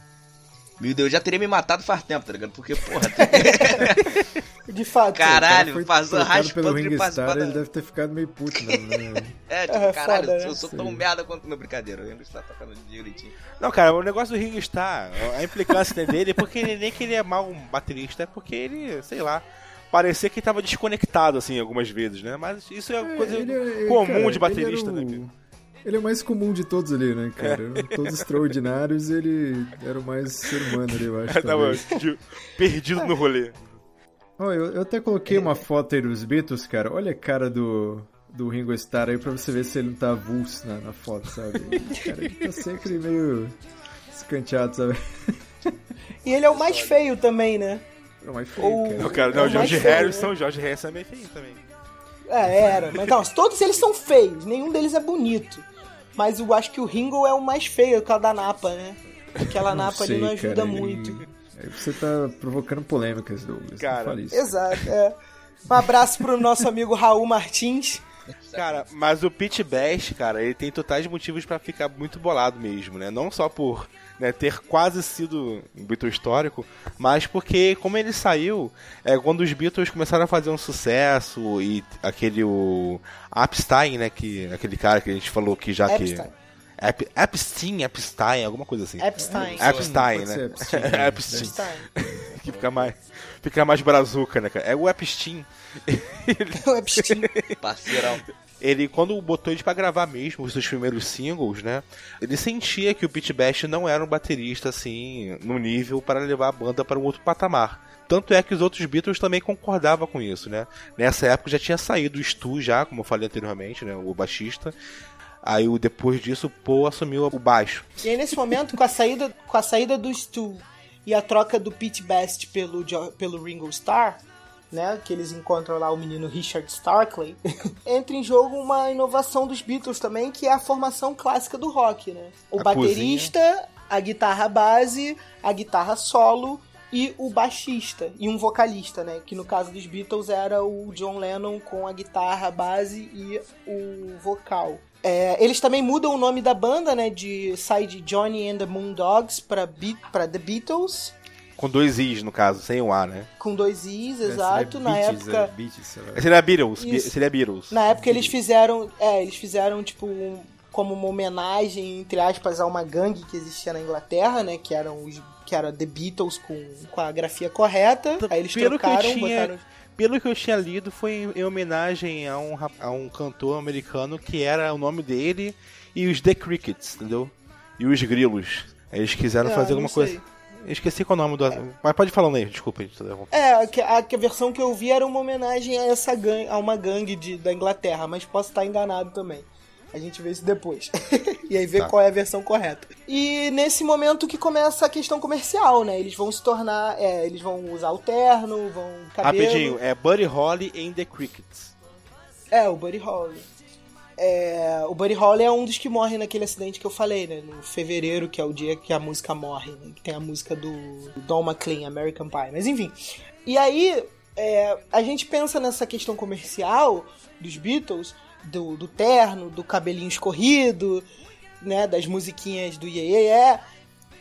Meu Deus, eu já teria me matado faz tempo, tá ligado? Porque, porra, De fato. caralho, Foi passou raspando pelo de Star, ele deve ter ficado meio puto né? É, tipo, É, caralho, foda, né? eu sou tão Sim. merda quanto meu brincadeira. O Ringo está tocando direitinho. Não, cara, o negócio do Ringo Starr, a implicância dele é porque ele nem que ele é mal um baterista, é porque ele, sei lá, parecia que tava desconectado, assim, algumas vezes, né? Mas isso é É, coisa ele é- ele- comum cara, de baterista, ele né? O- Ele é o mais comum de todos ali, né, cara? É. Todos extraordinários, ele era o mais ser humano ali, eu acho. Tava perdido no rolê. Ó, eu, eu até coloquei uma foto aí dos Beatles, cara. Olha a cara do, do Ringo Starr aí pra você ver se ele não tá avulso na, na foto, sabe? Cara, ele tá sempre meio escanteado, sabe? E ele é o mais feio também, né? É mais feio, Ou- cara. Não, cara, É não, o o George mais feio, Harrison, né? o George Harrison é meio feio também. É, era. Mas não, todos eles são feios, nenhum deles é bonito. Mas eu acho que o Ringo é o mais feio, por causa da Napa, né? Aquela Napa ali sei, não ajuda cara, ele- muito. Aí você tá provocando polêmicas, Douglas. Cara, não fale isso. Exato, é. Um abraço pro nosso amigo Raul Martins. Cara, mas o Pete Best, cara, ele tem totais motivos pra ficar muito bolado mesmo, né? Não só por né, ter quase sido um Beatle histórico, mas porque, como ele saiu, é, quando os Beatles começaram a fazer um sucesso e aquele o Epstein, né, que aquele cara que a gente falou que já Epstein. que Ep, Epstein, Epstein, alguma coisa assim. Epstein. Epstein, né? Epstein, Epstein. Epstein. que fica mais fica mais brazuca, né, cara? É o Epstein. O Epstein. Parceirão. ele quando botou eles pra gravar mesmo os seus primeiros singles, né? Ele sentia que o Pete Best não era um baterista assim no nível para levar a banda para um outro patamar. Tanto é que os outros Beatles também concordavam com isso, né? Nessa época já tinha saído o Stu já, como eu falei anteriormente, né, o baixista. Aí depois disso o Paul assumiu o baixo. E aí, nesse momento, com a saída, com a saída do Stu e a troca do Pete Best pelo, pelo Ringo Starr, né, que eles encontram lá o menino Richard Starkley, entra em jogo uma inovação dos Beatles também, que é a formação clássica do rock, né? O A baterista, a guitarra base, a guitarra solo e o baixista e um vocalista, né? Que no caso dos Beatles era o John Lennon com a guitarra base e o vocal. É, eles também mudam o nome da banda, né? De sai de Johnny and the Moondogs para para The Beatles Com dois Is, no caso, sem o A, né? com dois Is, É, exato. seria Na Beatles, época, é, Beatles, lá. Seria Beatles, Be- Isso. seria Beatles. Na época eles fizeram, é, eles fizeram tipo um- como uma homenagem entre aspas a uma gangue que existia na Inglaterra, né, que eram os que era The Beatles com, com a grafia correta. Aí eles Pelo que eu trocaram, tinha- botaram Pelo que eu tinha lido, foi em- em homenagem a um, a um cantor americano que era o nome dele e os The Crickets, entendeu? E os Grilos. Eles quiseram É, fazer alguma coisa. Eu esqueci qual é o nome do. Mas pode falar aí, desculpa. gente, tá bom. É, a, que- a, que a versão que eu vi era uma homenagem a essa gangue, a uma gangue de, da Inglaterra, mas posso estar enganado também. A gente vê isso depois. e aí vê Tá. qual é a versão correta. E nesse momento que começa a questão comercial, né? Eles vão se tornar. é, eles vão usar o terno, vão. Cabelo. Rapidinho, é Buddy Holly em The Crickets. É, o Buddy Holly. É, o Buddy Holly é um dos que morre naquele acidente que eu falei, né? No fevereiro, que é o dia que a música morre, né? Que tem a música do Don McLean, American Pie. Mas enfim. E aí, é, a gente pensa nessa questão comercial dos Beatles, do, do terno, do cabelinho escorrido, né? Das musiquinhas do Ye, Ye, Ye.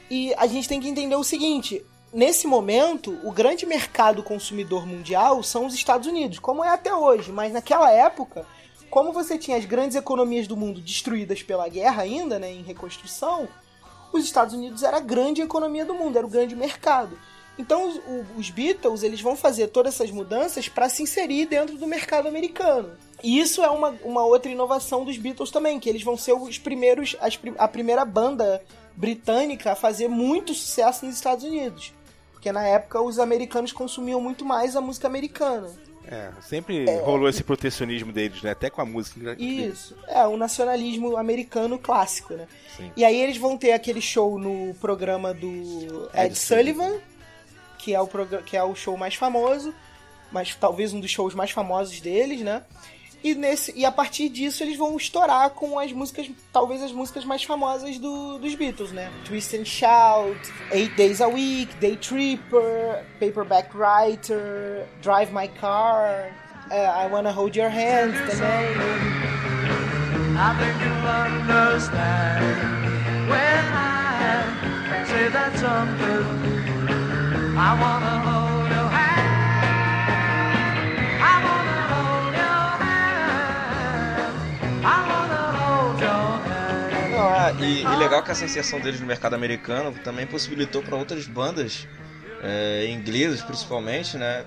E a gente tem que entender o seguinte: nesse momento, o grande mercado consumidor mundial são os Estados Unidos, como é até hoje. Mas naquela época, como você tinha as grandes economias do mundo destruídas pela guerra ainda, né, em reconstrução, os Estados Unidos era a grande economia do mundo, era o grande mercado. Então os, os Beatles eles vão fazer todas essas mudanças para se inserir dentro do mercado americano. E isso é uma, uma outra inovação dos Beatles também, que eles vão ser os primeiros, as a primeira banda britânica a fazer muito sucesso nos Estados Unidos. Porque na época os americanos consumiam muito mais a música americana. É, sempre rolou esse protecionismo deles, né? Até com a música. Isso. É, o nacionalismo americano clássico, né? Sim. E aí eles vão ter aquele show no programa do Ed, Ed Sullivan, que é, o que é o show mais famoso, mas talvez um dos shows mais famosos deles, né? E, nesse, e a partir disso eles vão estourar com as músicas, talvez as músicas mais famosas do, dos Beatles, né? Twist and Shout, Eight Days a Week, Day Tripper, Paperback Writer, Drive My Car, eh, I Wanna Hold Your Hand também. I think you'll understand when I say that something. I wanna hold e, e legal que essa inserção deles no mercado americano também possibilitou para outras bandas é, inglesas, principalmente, né?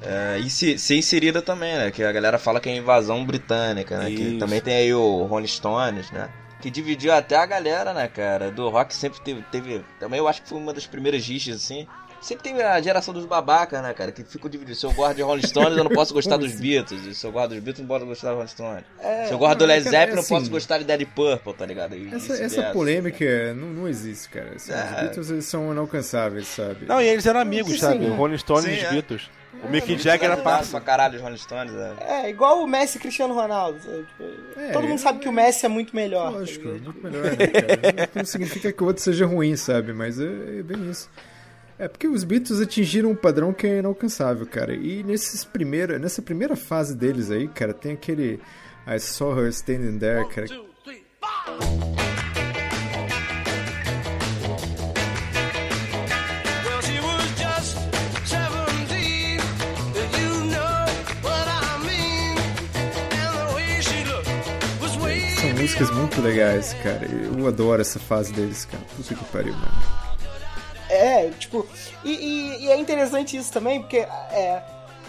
é, e se, ser inserida também, né? Que a galera fala que é invasão britânica, né? Que Isso. também tem aí o Rolling Stones, né? Que dividiu até a galera, né, cara? Do rock sempre teve, teve. Também eu acho que foi uma das primeiras rixas, assim. Sempre teve a geração dos babacas, né, cara? Que ficam divididos. Se eu gosto de Rolling Stones, eu não posso gostar dos Beatles. E se eu gosto dos Beatles, eu não posso gostar do Rolling Stones. se eu gosto do não, Led Zeppelin, eu não assim- posso gostar de Dead Purple, tá ligado? E Essa, essa polêmica não, não existe, cara. Assim, É. Os Beatles eles são inalcançáveis, sabe? Não, e eles eram amigos, Sim, sabe? sim. O Rolling Stones Sim, e os é. Beatles. O Mick Jagger era pra parça. caralho os Rolling Stones, é. É, igual o Messi e Cristiano Ronaldo. sabe? Tipo, É, todo mundo é- sabe que o Messi é muito melhor. tá Lógico, ligado? muito melhor, né, cara? Não significa que o outro seja ruim, sabe? Mas é, é bem isso. É porque os Beatles atingiram um padrão que é inalcançável, cara. E nesses primeira, nessa primeira fase deles aí, cara, tem aquele I Saw Her Standing There, cara. Two, three, four. Well, she was just 17. You know what I mean. And the way she looked was way São músicas muito legais, cara. Eu adoro essa fase deles, cara. Puta que pariu, mano. É, tipo, e, e- e é interessante isso também, porque é,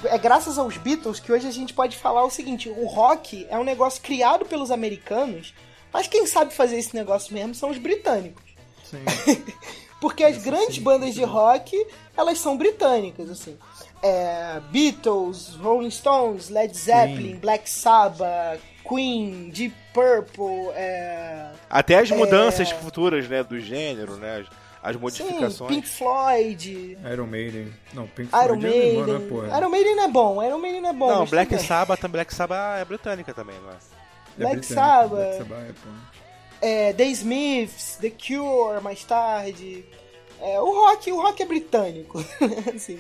é graças aos Beatles que hoje a gente pode falar o seguinte: o rock é um negócio criado pelos americanos, mas quem sabe fazer esse negócio mesmo são os britânicos. Sim. Porque as grandes bandas de rock, elas são britânicas, assim. É, Beatles, Rolling Stones, Led Zeppelin, Black Sabbath, Queen, Deep Purple, é, Até as mudanças futuras, né, do gênero, né, as, as sim, modificações. Pink Floyd, Iron Maiden. Não, Pink Iron Floyd é alemão, né, Maiden. porra? Iron Maiden não é bom, Iron Maiden não é bom. Não, Black bem. Sabbath, Black Sabbath é britânica também, não é? É Black Sabbath. Black Sabbath, é, é, The Smiths, The Cure, mais tarde. É, o rock, o rock é britânico. assim.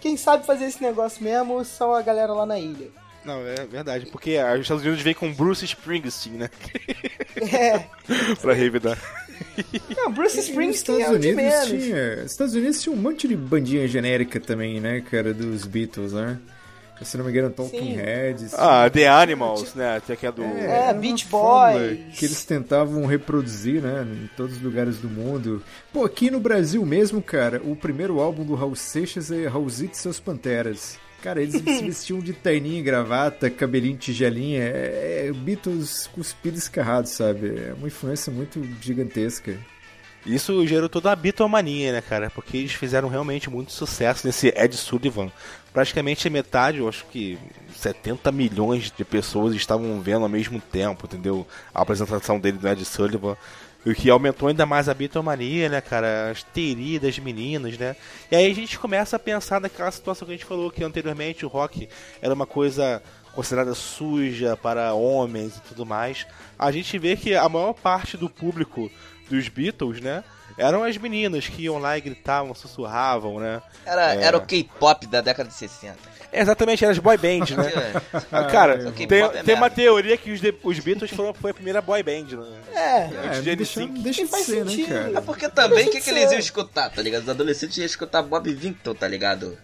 Quem sabe fazer esse negócio mesmo são a galera lá na ilha. Não, é verdade, porque os Estados Unidos vem com Bruce Springsteen, né, É. pra revidar. Não, Bruce nos Springsteen é Estados o de Unidos menos. tinha. Estados Unidos tinha um monte de bandinha genérica também, né, cara, dos Beatles, né? Se não me engano, Talking. Heads. Ah, The Animals, né, tem aqui a do... É, uma Beach Boys. Que eles tentavam reproduzir, né? Em todos os lugares do mundo. Pô, aqui no Brasil mesmo, cara, o primeiro álbum do Raul Seixas é Raulzito e seus Panteras. Cara, eles se vestiam de terninho e gravata, cabelinho tigelinha. É, é Beatles cuspido e escarrado, sabe? É uma influência muito gigantesca. Isso gerou toda a Beatlemania, né, cara? Porque eles fizeram realmente muito sucesso nesse Ed Sullivan. Praticamente metade, eu acho que 70 milhões de pessoas estavam vendo ao mesmo tempo, entendeu? A apresentação dele do Ed Sullivan. O que aumentou ainda mais a Beatlemania, né, cara? As teorias das meninas, né? E aí a gente começa a pensar naquela situação que a gente falou que anteriormente o rock era uma coisa considerada suja para homens e tudo mais. A gente vê que a maior parte do público dos Beatles, né? Eram as meninas que iam lá e gritavam, sussurravam, né? Era, É. era o K-pop da década de 60. Exatamente, eram as boy bands, né? Ah, Cara, o tem, é tem uma teoria que os, de- os Beatles foram, foi a primeira boy band, né? É. Antes de É, deixa, deixa de ser, né, cara? É porque também, o que, que eles iam escutar, tá ligado? Os adolescentes iam escutar Bob Vinton, tá ligado?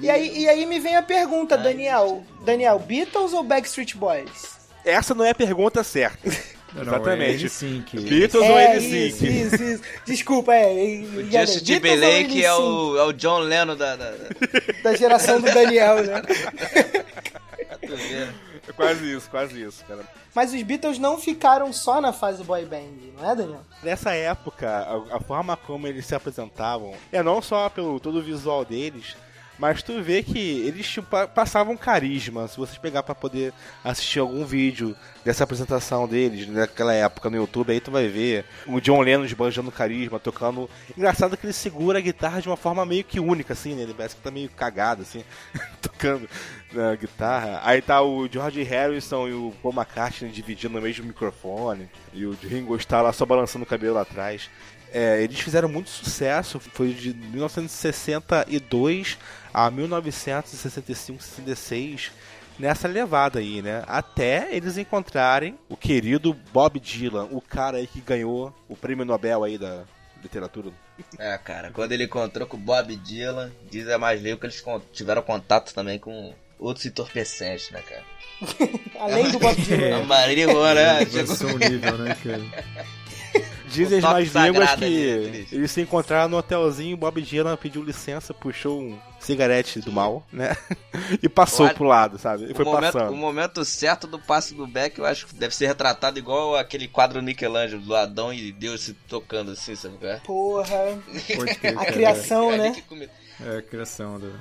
E aí, e aí me vem a pergunta, Daniel. Daniel, Beatles ou Backstreet Boys? Essa não é a pergunta certa. Não, não, Exatamente. É sim que Beatles ou é, NSYNC? isso, isso, isso. Desculpa, é. O Justin ou Timberlake é o, é o John Lennon da... da, da... Da geração do Daniel, né? É quase isso, quase isso, cara. Mas os Beatles não ficaram só na fase boy band, não é, Daniel? Nessa época, a, a forma como eles se apresentavam, é não só pelo todo o visual deles, mas tu vê que eles pa- passavam carisma. Se vocês pegar pra poder assistir algum vídeo dessa apresentação deles, naquela época no YouTube, aí tu vai ver o John Lennon esbanjando carisma, tocando. Engraçado que ele segura a guitarra de uma forma meio que única, assim, né? Ele parece que tá meio cagado, assim, tocando na guitarra. Aí tá o George Harrison e o Paul McCartney dividindo o mesmo microfone. E o Ringo está lá só balançando o cabelo lá atrás. É, eles fizeram muito sucesso, foi de 1962 a 1965, 66, nessa levada aí, né? Até eles encontrarem o querido Bob Dylan, o cara aí que ganhou o prêmio Nobel aí da literatura. É, cara, quando ele encontrou com o Bob Dylan, diz a mais leio que eles tiveram contato também com outros entorpecentes, né, cara? Além do Bob Dylan. A marihuana, né? Avançou o nível, né, cara? Dizem mais línguas que ali, Cris. eles se encontraram no hotelzinho, Bob Dylan pediu licença, puxou um cigarete do mal, né? e passou Olha, pro lado, sabe? E foi o, momento, passando. o momento certo do passe do Beck, eu acho que deve ser retratado igual aquele quadro Michelangelo do Adão e Deus se tocando assim, sabe? é? Porra. Crer, A criação, É né? É a criação do.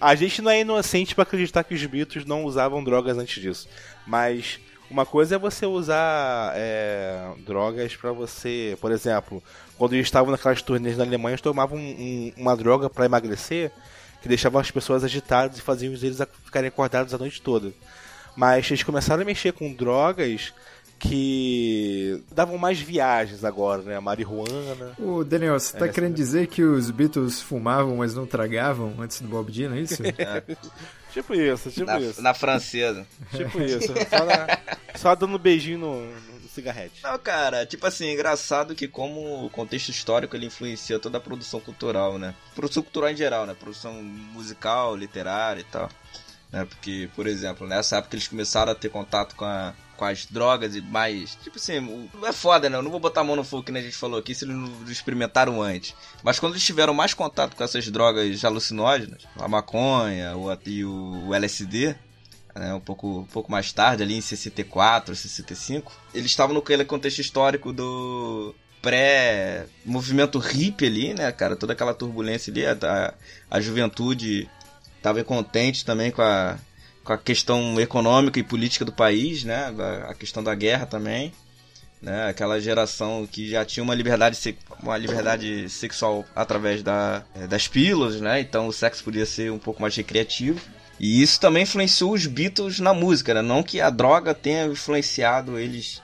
A gente não é inocente pra acreditar que os Beatles não usavam drogas antes disso. Mas uma coisa é você usar é, drogas pra você, por exemplo, quando eles estavam naquelas turnês na Alemanha, eles tomavam um- um- uma droga pra emagrecer que deixava as pessoas agitadas e faziam eles a- ficarem acordados a noite toda. Mas eles começaram a mexer com drogas que davam mais viagens agora, né? Marihuana. Ô, Daniel, você tá É, querendo dizer que os Beatles fumavam, mas não tragavam antes do Bob Dylan, é isso? Tipo isso, tipo na, isso. na francesa. Tipo isso. Só, na- só dando beijinho no, no cigarrete. Não, cara, tipo assim, engraçado que como o contexto histórico ele influencia toda a produção cultural, né? Produção cultural em geral, né? Produção musical, literária e tal. Né? Porque, por exemplo, nessa época eles começaram a ter contato com a, com as drogas e mais. Tipo assim, é foda, né? Eu não vou botar a mão no fogo que a gente falou aqui se eles não experimentaram antes. Mas quando eles tiveram mais contato com essas drogas alucinógenas, a maconha o, e o, LSD, né, um, pouco, um pouco mais tarde, ali em 64, 65, eles estavam no contexto histórico do pré-movimento hippie ali, né, cara? Toda aquela turbulência ali, a, a, a juventude estava contente também com a, com a questão econômica e política do país, né? A, questão da guerra também. Né? Aquela geração que já tinha uma liberdade, uma liberdade sexual através da, eh, das pílulas, né? Então o sexo podia ser um pouco mais recreativo. E isso também influenciou os Beatles na música, né? Não que a droga tenha influenciado eles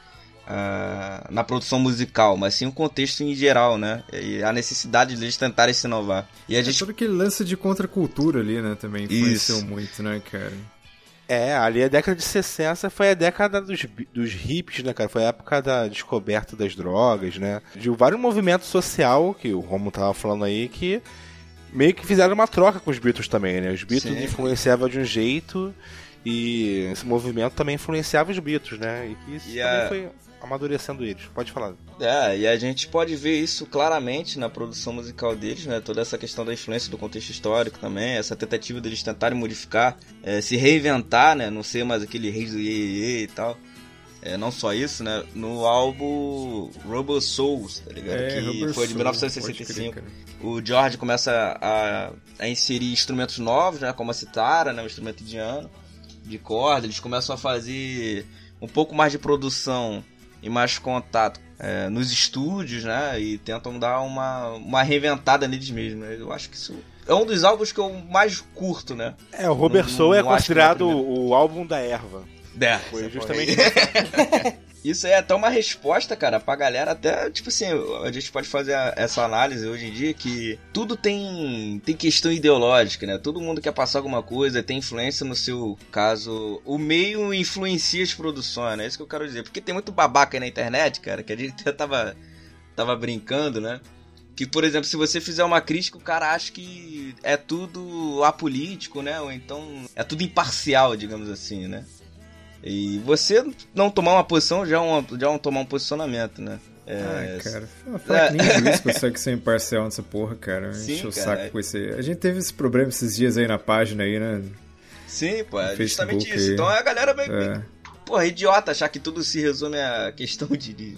ah, na produção musical, mas sim o contexto em geral, né? E a necessidade deles tentarem se inovar. E a É gente todo aquele lance de contracultura ali, né, também influenciou Isso. muito, né, cara? É, ali a década de 60 foi a década dos, dos hippies, né, cara? Foi a época da descoberta das drogas, né? De vários movimentos social, que o Romo tava falando aí, que meio que fizeram uma troca com os Beatles também, né? Os Beatles Sim. influenciavam de um jeito e esse movimento também influenciava os Beatles, né? E que isso E também a- foi amadurecendo eles. Pode falar. É, e a gente pode ver isso claramente na produção musical deles, né? Toda essa questão da influência do contexto histórico também, essa tentativa deles tentarem modificar, é, se reinventar, né? Não ser mais aquele rei do iê, e tal. É, não só isso, né? No álbum Robo Souls, tá ligado? que É, Rubber foi de Soul, pode 1965. crer, o George começa a, a inserir instrumentos novos, né, como a citara, né, um instrumento indiano de corda. Eles começam a fazer um pouco mais de produção e mais contato é, nos estúdios, né, e tentam dar uma, uma reinventada neles mesmos. né. Eu acho que isso é um dos álbuns que eu mais curto, né. É, o Robert Soul é é o considerado primeiro. o álbum da erva. É, Foi justamente. Isso é até uma resposta, cara, pra galera. Até, tipo assim, a gente pode fazer essa análise hoje em dia que tudo tem, tem questão ideológica, né? Todo mundo quer passar alguma coisa, tem influência no seu caso. O meio influencia as produções, né? É isso que eu quero dizer. Porque tem muito babaca aí na internet, cara, que a gente até tava, tava brincando, né? Que, por exemplo, se você fizer uma crítica, o cara acha que é tudo apolítico, né? Ou então é tudo imparcial, digamos assim, né? E você não tomar uma posição já é, uma, já é um tomar um posicionamento, né? É, Ah, cara, fala- fala que nem juiz consegue ser imparcial nessa porra, cara. Sim, Enche o cara. saco com esse. A gente teve esse problema esses dias aí na página aí, né? Sim, pô, é justamente isso. aí. Então a galera vai. É. Porra, é idiota achar que tudo se resume à questão de.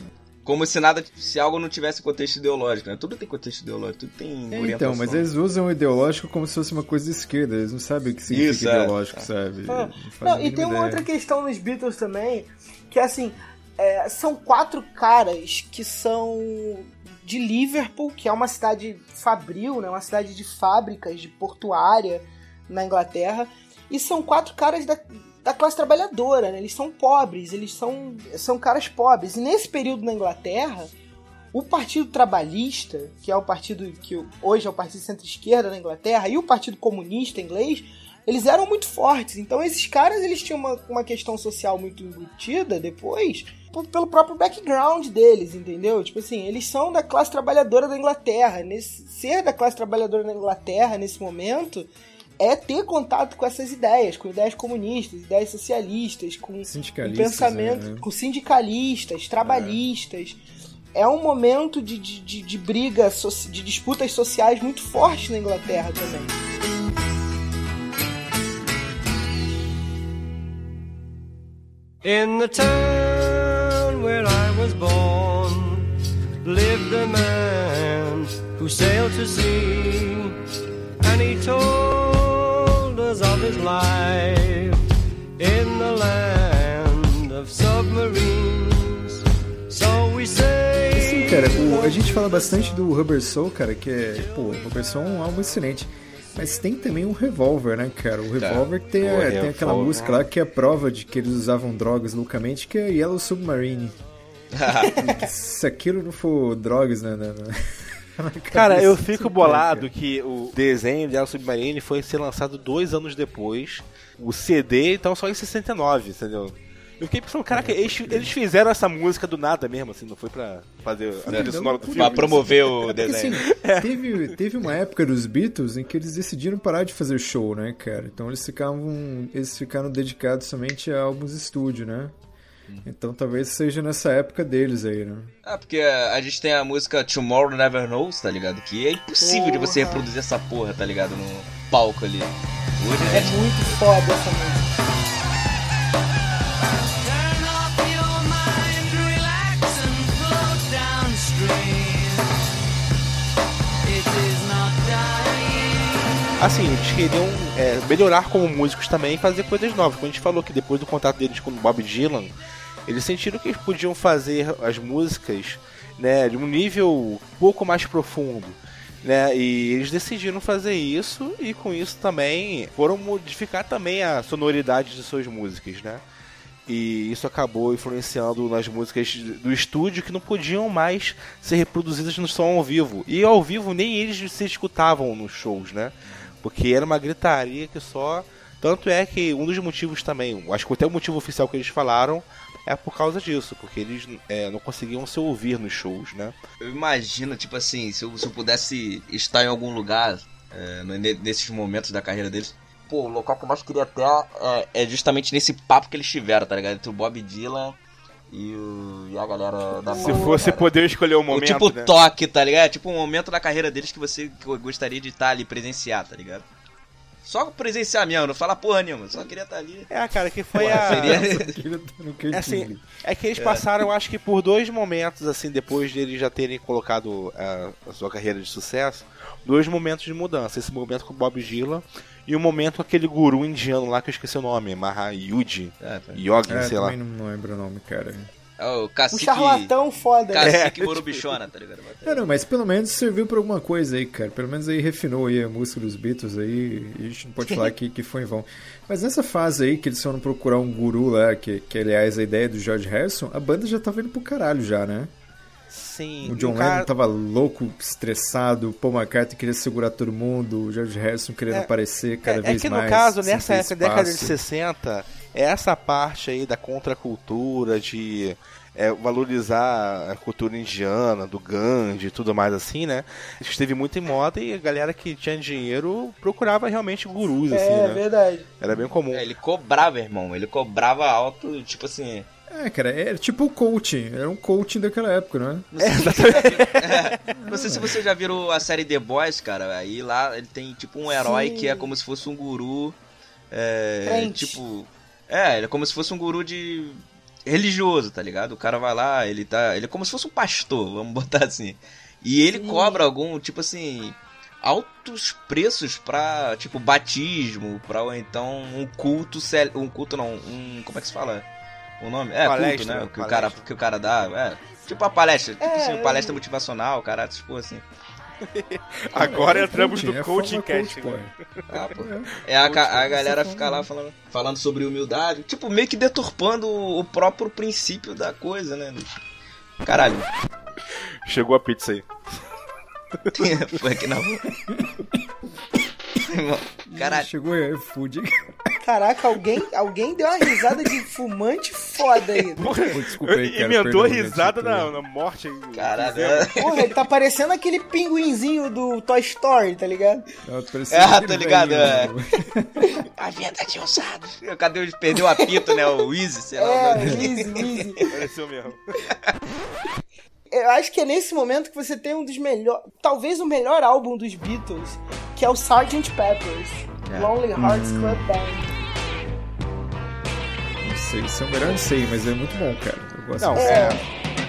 Como se nada, se algo não tivesse contexto ideológico, né? Tudo tem contexto ideológico, tudo tem É, orientação. então, mas eles usam o ideológico como se fosse uma coisa de esquerda. Eles não sabem o que significa Isso, é. ideológico, sabe? Ah, Não, Não, e tem uma ideia. outra questão nos Beatles também, que assim, é, são quatro caras que são de Liverpool, que é uma cidade fabril, né, uma cidade de fábricas, de portuária na Inglaterra, e são quatro caras da, da classe trabalhadora, né? Eles são pobres, eles são, são caras pobres. E nesse período na Inglaterra, o Partido Trabalhista, que é o partido que hoje é o partido centro-esquerda na Inglaterra, e o Partido Comunista inglês, eles eram muito fortes. Então esses caras eles tinham uma, uma questão social muito embutida depois pelo próprio background deles, entendeu? Tipo assim, eles são da classe trabalhadora da Inglaterra. Nesse, ser da classe trabalhadora da Inglaterra nesse momento é ter contato com essas ideias, com ideias comunistas, ideias socialistas, com com pensamento, né? com sindicalistas, trabalhistas. É um momento de, de, de, de briga, de disputas sociais muito fortes na Inglaterra também. In the town where I was born lived a man who sailed to sea, and he told us of his life in the land of submarines. So we say. Sim, cara, o- a gente fala bastante do Rubber Soul, cara, que é, pô, o Rubber Soul é um álbum excelente. Mas tem também um Revolver, né, cara? O Revolver que tem, Pô, é, tem aquela Revolver. música lá que é a prova de que eles usavam drogas loucamente, que é Yellow Submarine. Se aquilo não for drogas, né? né, né na Cara, eu tudo fico bolado que o desenho de Yellow Submarine foi ser lançado dois anos depois. O CD, então, só em 69, entendeu? Eu fiquei pensando, caraca, eles, eles fizeram essa música do nada mesmo, assim, não foi pra fazer a trilha sonora do filme. Pra promover o É porque, desenho. assim, teve, teve uma época dos Beatles em que eles decidiram parar de fazer show, né, cara? Então eles ficavam. Eles ficaram dedicados somente a álbuns estúdio, né? Então talvez seja nessa época deles aí, né? Ah, porque a, gente tem a música Tomorrow Never Knows, tá ligado? Que é impossível de você Porra. reproduzir essa porra, tá ligado? No palco ali. Hoje É gente muito foda essa música. Assim, eles queriam é, melhorar como músicos também e fazer coisas novas. Como a gente falou que depois do contato deles com o Bob Dylan, eles sentiram que eles podiam fazer as músicas né, de um nível um pouco mais profundo. Né, e eles decidiram fazer isso e com isso também foram modificar também a sonoridade de suas músicas, né? E isso acabou influenciando nas músicas do estúdio que não podiam mais ser reproduzidas no som ao vivo. E ao vivo nem eles se escutavam nos shows, né? Porque era uma gritaria que só. Tanto é que um dos motivos também, acho que até o motivo oficial que eles falaram é por causa disso, porque eles é, não conseguiam se ouvir nos shows, né? Eu imagino, tipo assim, se eu, se eu pudesse estar em algum lugar é, nesses momentos da carreira deles. Pô, o local que eu mais queria até é, é justamente nesse papo que eles tiveram, tá ligado? Entre o Bob Dylan e, o- e a galera da Se banda, fosse cara. poder escolher o O momento, tipo né? toque, tá ligado? É tipo um momento da carreira deles que você gostaria de estar ali, presenciar, tá ligado? Só presenciar mesmo, não fala porra nenhuma, só queria estar ali. É, cara, que foi a. seria- É assim, é que eles passaram, acho que por dois momentos, assim, depois de eles já terem colocado é, a sua carreira de sucesso, dois momentos de mudança. Esse momento com o Bob Dylan e o momento com aquele guru indiano lá que eu esqueci o nome, Mahayuji, É, tá. Yogi, É, sei lá. também não lembro o nome, cara. É o Um cacique. charlatão foda. né? Cacique É, Morubichona, tá ligado? É, não, mas pelo menos serviu pra alguma coisa aí, cara. Pelo menos aí refinou aí a música dos Beatles aí. E a gente não pode falar que, que foi em vão. Mas nessa fase aí que eles foram procurar um guru lá, que, que aliás a ideia do George Harrison, a banda já tava indo pro caralho já, né? Sim. O John um cara- Lennon tava louco, estressado, o Paul McCartney queria segurar todo mundo, o George Harrison querendo É, aparecer cada é, é vez que mais. no caso, sem nessa época, década de espaço. 60, é essa parte aí da contracultura, de é, valorizar a cultura indiana, do Gandhi e tudo mais assim, né? Isso esteve muito em moda e a galera que tinha dinheiro procurava realmente gurus, assim, É, né? verdade. Era bem comum. É, ele cobrava, irmão. Ele cobrava alto, tipo assim. É, cara, era tipo o coaching, era um coaching daquela época, não é? Não sei, se... não sei se vocês já viram a série The Boys, cara. Aí lá ele tem tipo um herói Sim. que é como se fosse um guru. É, tipo. É, ele é como se fosse um guru de. religioso, tá ligado? O cara vai lá, ele tá. Ele é como se fosse um pastor, vamos botar assim. E ele Sim. cobra algum, tipo assim. Altos preços pra, tipo, batismo, pra ou então um culto, um culto não, um, como é que se fala? O nome? É, culto, Palestra, né? Que o, palestra. cara, que o cara dá, é. Tipo uma palestra, tipo É, assim, uma é. palestra motivacional, cara, tipo assim. Agora É entramos coaching, no é coaching cast. coach, né? pô. Ah, pô. É a, ca- a galera fica lá falando, falando sobre humildade, tipo, meio que deturpando o o próprio princípio da coisa, né? Caralho, Chegou a pizza aí. foi aqui na rua. Irmão, Caralho, Chegou aí, food. Caraca, alguém, alguém deu uma risada de fumante foda aí. Pô, desculpa aí, cara. Gente, risada na, na morte aí. caralho. É. Porra, ele tá parecendo aquele pinguinzinho do Toy Story, tá ligado? Parecendo Ah, aquele tô ligado, velhinho, é. né? A venda de usados. Cadê o perdeu o apito, né? O Easy, sei lá. É, easy, easy. Pareceu mesmo. Eu acho que é nesse momento que você tem um dos melhores, talvez o melhor álbum dos Beatles, que é o Sgt. Pepper's É. Lonely Hearts Club Band. Não sei se é o melhor, não sei, mas é muito bom, cara. Eu gosto Não, é. It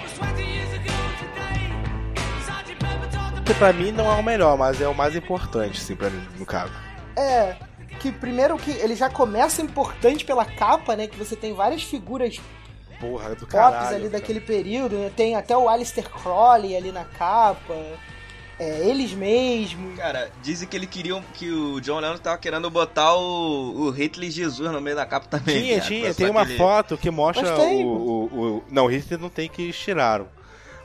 was 20 years ago today. Sgt. Pepper told the Que pra mim não é o melhor, mas é o mais importante, sim, pra mim, no caso. É, que primeiro que ele já começa importante pela capa, né? Que você tem várias figuras Porra, do pops caralho. ali cara. daquele período, né? Tem até o Alistair Crowley ali na capa. É, eles mesmos. Cara, dizem que ele queria que o John Lennon tava querendo botar o, o Hitler Jesus no meio da capa também. Tinha, cara, tinha. Tem uma aquele- foto que mostra o, o, o- Não, o Hitler não tem que tiraram.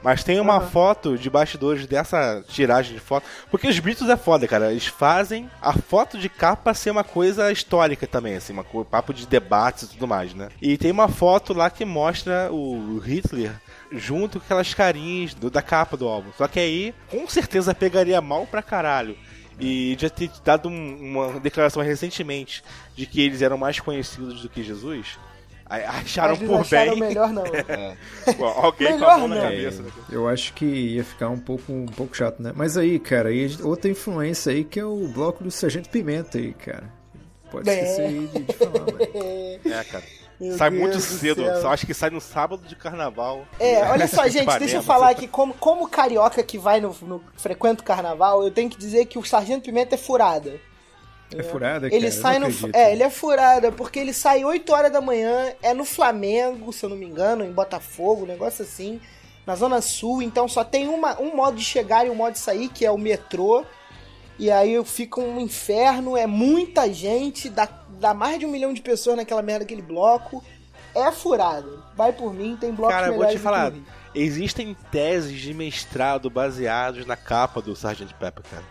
Mas tem uma Aham. foto de bastidores dessa tiragem de foto. Porque os Beatles é foda, cara. Eles fazem a foto de capa ser uma coisa histórica também, assim, uma co- papo de debates e tudo mais, né? E tem uma foto lá que mostra o Hitler junto com aquelas carinhas do- da capa do álbum. Só que aí, com certeza, pegaria mal pra caralho. E já ter dado um- uma declaração recentemente de que eles eram mais conhecidos do que Jesus. Acharam por acharam bem. melhor não. É. Pô, alguém com Melhor a mão na não. cabeça. né? Eu acho que ia ficar um pouco, um pouco chato, né? Mas aí, cara, aí outra influência aí que é o bloco do Sargento Pimenta aí, cara. Pode É. esquecer aí de, de falar, né? É, cara. Meu sai Deus muito do cedo. céu. Acho que sai no sábado de carnaval. É, olha só, gente, Ipanema, deixa eu falar aqui, como, como carioca que vai no, no frequenta o carnaval, eu tenho que dizer que o Sargento Pimenta é furada. É furada, cara. Ele eu sai no. É, ele é furada, porque ele sai 8 horas da manhã, é no Flamengo, se eu não me engano, em Botafogo, um negócio assim, na Zona Sul, então só tem uma, um modo de chegar e um modo de sair, que é o metrô. E aí fica um inferno, é muita gente, dá, dá mais de um milhão de pessoas naquela merda, aquele bloco. É furado. Vai por mim, tem blocos Cara, eu vou te falar. Existem teses de mestrado baseados na capa do Sgt. Pepper, cara.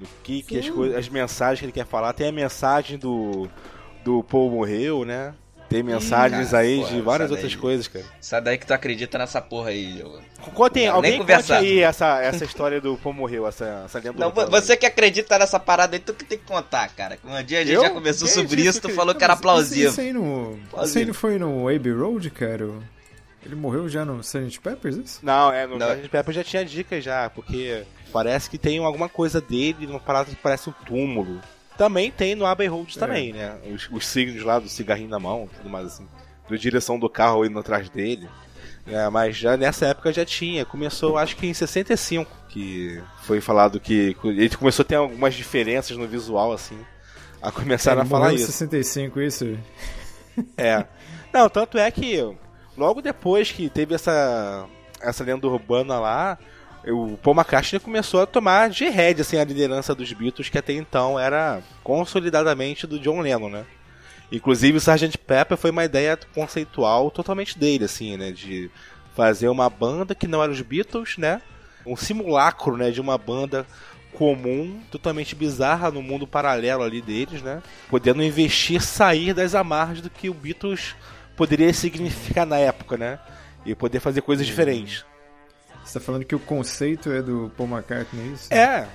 No que, que as, coisas, as mensagens que ele quer falar. Tem a mensagem do, do Paul morreu, né? Tem mensagens cara, aí porra, de várias outras daí. coisas, cara. Sai daí que tu acredita nessa porra aí, Diogo. Contem, Não, alguém nem conte conversar. aí essa, essa história do Paul morreu, essa, essa lenda Não, você que acredita nessa parada aí, tu que tem que contar, cara. Um dia a gente Eu? já conversou Que sobre isso, tu que- falou que era plausível. isso aí no, isso aí não foi no Abbey Road, cara? Ele morreu já no Sgt. Peppers, isso? Não, é, no. Sgt. Pepper já tinha dicas já, porque parece que tem alguma coisa dele numa parada que parece um túmulo. Também tem no Abbey Road É. também, né? Os, os signos lá do cigarrinho na mão, tudo mais assim. Da direção do carro indo atrás dele. É, mas já nessa época já tinha. Começou, acho que em 65, que foi falado que ele começou a ter algumas diferenças no visual, assim. A começaram Ele a falar isso. 65, isso? É. Não, tanto é que logo depois que teve essa essa lenda urbana lá, o Paul McCartney começou a tomar de head assim a liderança dos Beatles que até então era consolidadamente do John Lennon, né? Inclusive o Sgt. Pepper foi uma ideia conceitual totalmente dele assim, né, de fazer uma banda que não era os Beatles, né? Um simulacro, né, de uma banda comum, totalmente bizarra no mundo paralelo ali deles, né? Podendo investir, sair das amarras do que o Beatles poderia significar na época, né? E poder fazer coisas diferentes. Você tá falando que o conceito é do Paul McCartney, isso? É,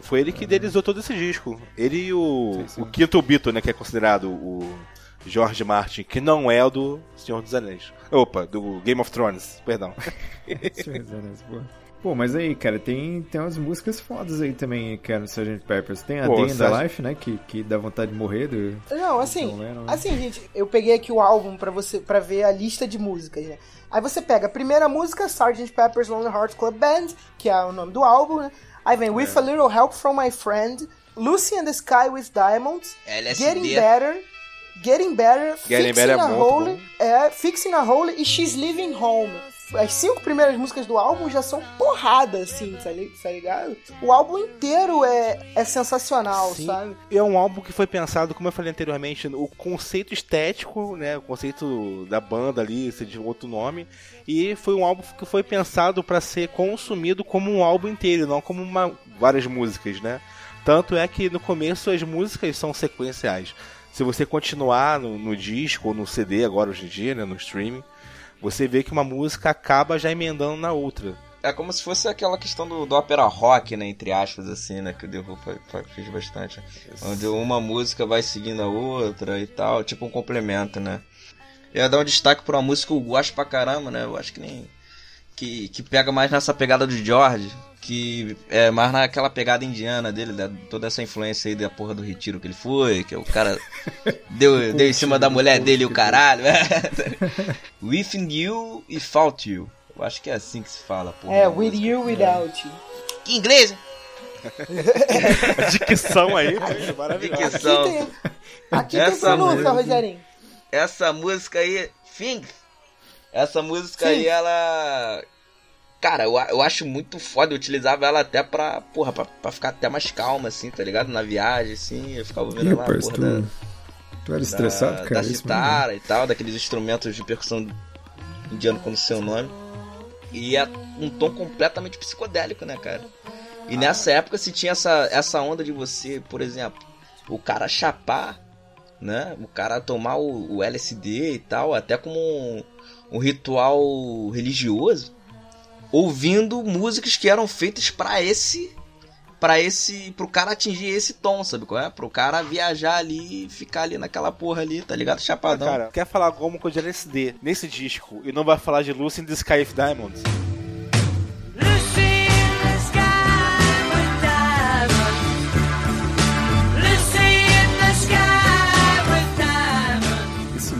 foi ele que idealizou todo esse disco. Ele e o, Sim, sim. o quinto Beatle, né? Que é considerado o George Martin, que não é o do Senhor dos Anéis. Opa, do Game of Thrones, perdão. Senhor dos Anéis, boa. Pô, mas aí, cara, tem, tem umas músicas fodas aí também, cara, no Sgt. Peppers. Tem a Pô, Day in the. Life, né, que, que dá vontade de morrer do... Não, assim, Lennon, né? assim, gente, eu peguei aqui o álbum pra você para ver a lista de músicas, né? Aí você pega a primeira música, Sgt. Pepper's Lonely Hearts Club Band, que é o nome do álbum, né? Aí vem With É. a Little Help from My Friend, Lucy in the Sky with Diamonds, LSD. Getting Better, Getting Better, Getting Fixing Better é a muito Hole, é, Fixing a Hole e She's Leaving Home. As cinco primeiras músicas do álbum já são porrada, assim, tá tá ligado? O álbum inteiro é, é sensacional, Sim. sabe? É um álbum que foi pensado, como eu falei anteriormente, o conceito estético, né, o conceito da banda ali, ser de outro nome, e foi um álbum que foi pensado para ser consumido como um álbum inteiro, não como uma, várias músicas, né? Tanto é que no começo as músicas são sequenciais. Se você continuar no, no disco ou no CD agora hoje em dia, né, no streaming, você vê que uma música acaba já emendando na outra. É como se fosse aquela questão do, do ópera rock, né? Entre aspas, assim, né? Que o fa- fez bastante. Onde uma música vai seguindo a outra e tal, tipo um complemento, né? Eu ia dar um destaque pra uma música que eu gosto pra caramba, né? Eu acho que nem. Que, que pega mais nessa pegada do George, que é mais naquela pegada indiana dele, da, toda essa influência aí da porra do retiro que ele foi, que o cara deu, deu em cima da mulher dele e o caralho. Within you e Without you. Eu acho que é assim que se fala, porra. É, With música. You, Without You. Que inglês, hein? Dicção aí maravilhosa. Aqui tem, aqui tem Essa pronúncia, música- Rogerinho. essa música aí, Things. Essa música Sim. aí, ela. Cara, eu, eu acho muito foda. Eu utilizava ela até pra, porra, pra, pra ficar até mais calma, assim, tá ligado? Na viagem, assim. Eu ficava ouvindo Ih, lá, porra, tu, da, tu era da, estressado, cara? da isso mesmo? citara e tal, daqueles instrumentos de percussão indiano com o seu nome. E é um tom completamente psicodélico, né, cara? E nessa época se tinha essa, essa onda de você, por exemplo, o cara chapar, né? O cara tomar o, o LSD e tal, até como um, um ritual religioso, ouvindo músicas que eram feitas pra esse pra esse. pro cara atingir esse tom, sabe qual é? Pro cara viajar ali e ficar ali naquela porra ali, tá ligado? Chapadão. Cara, quer falar alguma coisa de LSD nesse disco e não vai falar de Lucy in the Sky of Diamonds?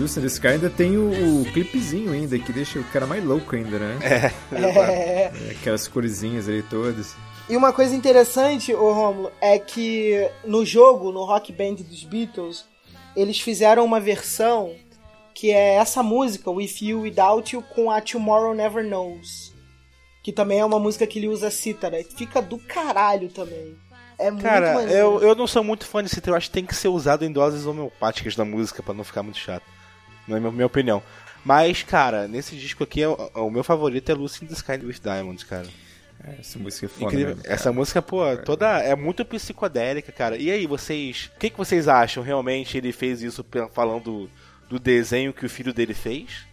Lucy in the Sky ainda tem o, o clipezinho ainda, que deixa o cara mais louco ainda, né? É. É, Aquelas coresinhas ali todas. E uma coisa interessante, ô Romulo, é que no jogo, no Rock Band dos Beatles, eles fizeram uma versão que é essa música, With You, Without You, com a Tomorrow Never Knows. Que também é uma música que ele usa cítara. Fica do caralho também. É muito Cara, maneiro. eu, eu não sou muito fã desse eu acho que tem que ser usado em doses homeopáticas da música pra não ficar muito chato. Não é minha, opinião. Mas, cara, nesse disco aqui, o, o meu favorito é Lucy in the Sky with Diamonds, cara. É, essa música é foda Incrível. mesmo, cara. Essa música, pô, toda é muito psicodélica, cara. E aí, vocês, o que, que vocês acham? Realmente ele fez isso falando do desenho que o filho dele fez,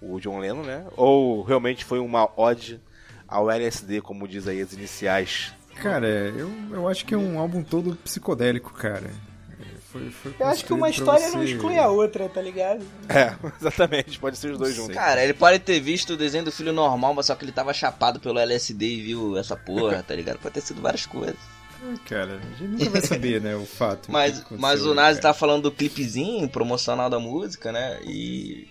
o John Lennon, né? Ou realmente foi uma ode ao LSD, como diz aí as iniciais? Cara, eu, eu acho que é um álbum todo psicodélico, cara. Foi, foi Eu acho que uma história não você- exclui a outra, tá ligado? É, exatamente, pode ser os dois juntos. Cara, ele pode ter visto o desenho do filho normal, mas só que ele tava chapado pelo LSD e viu essa porra, tá ligado? Pode ter sido várias coisas. Ah, Cara, a gente nunca vai saber, né, o fato. Mas, que mas o Nazi cara. tá falando do clipezinho promocional da música, né? E,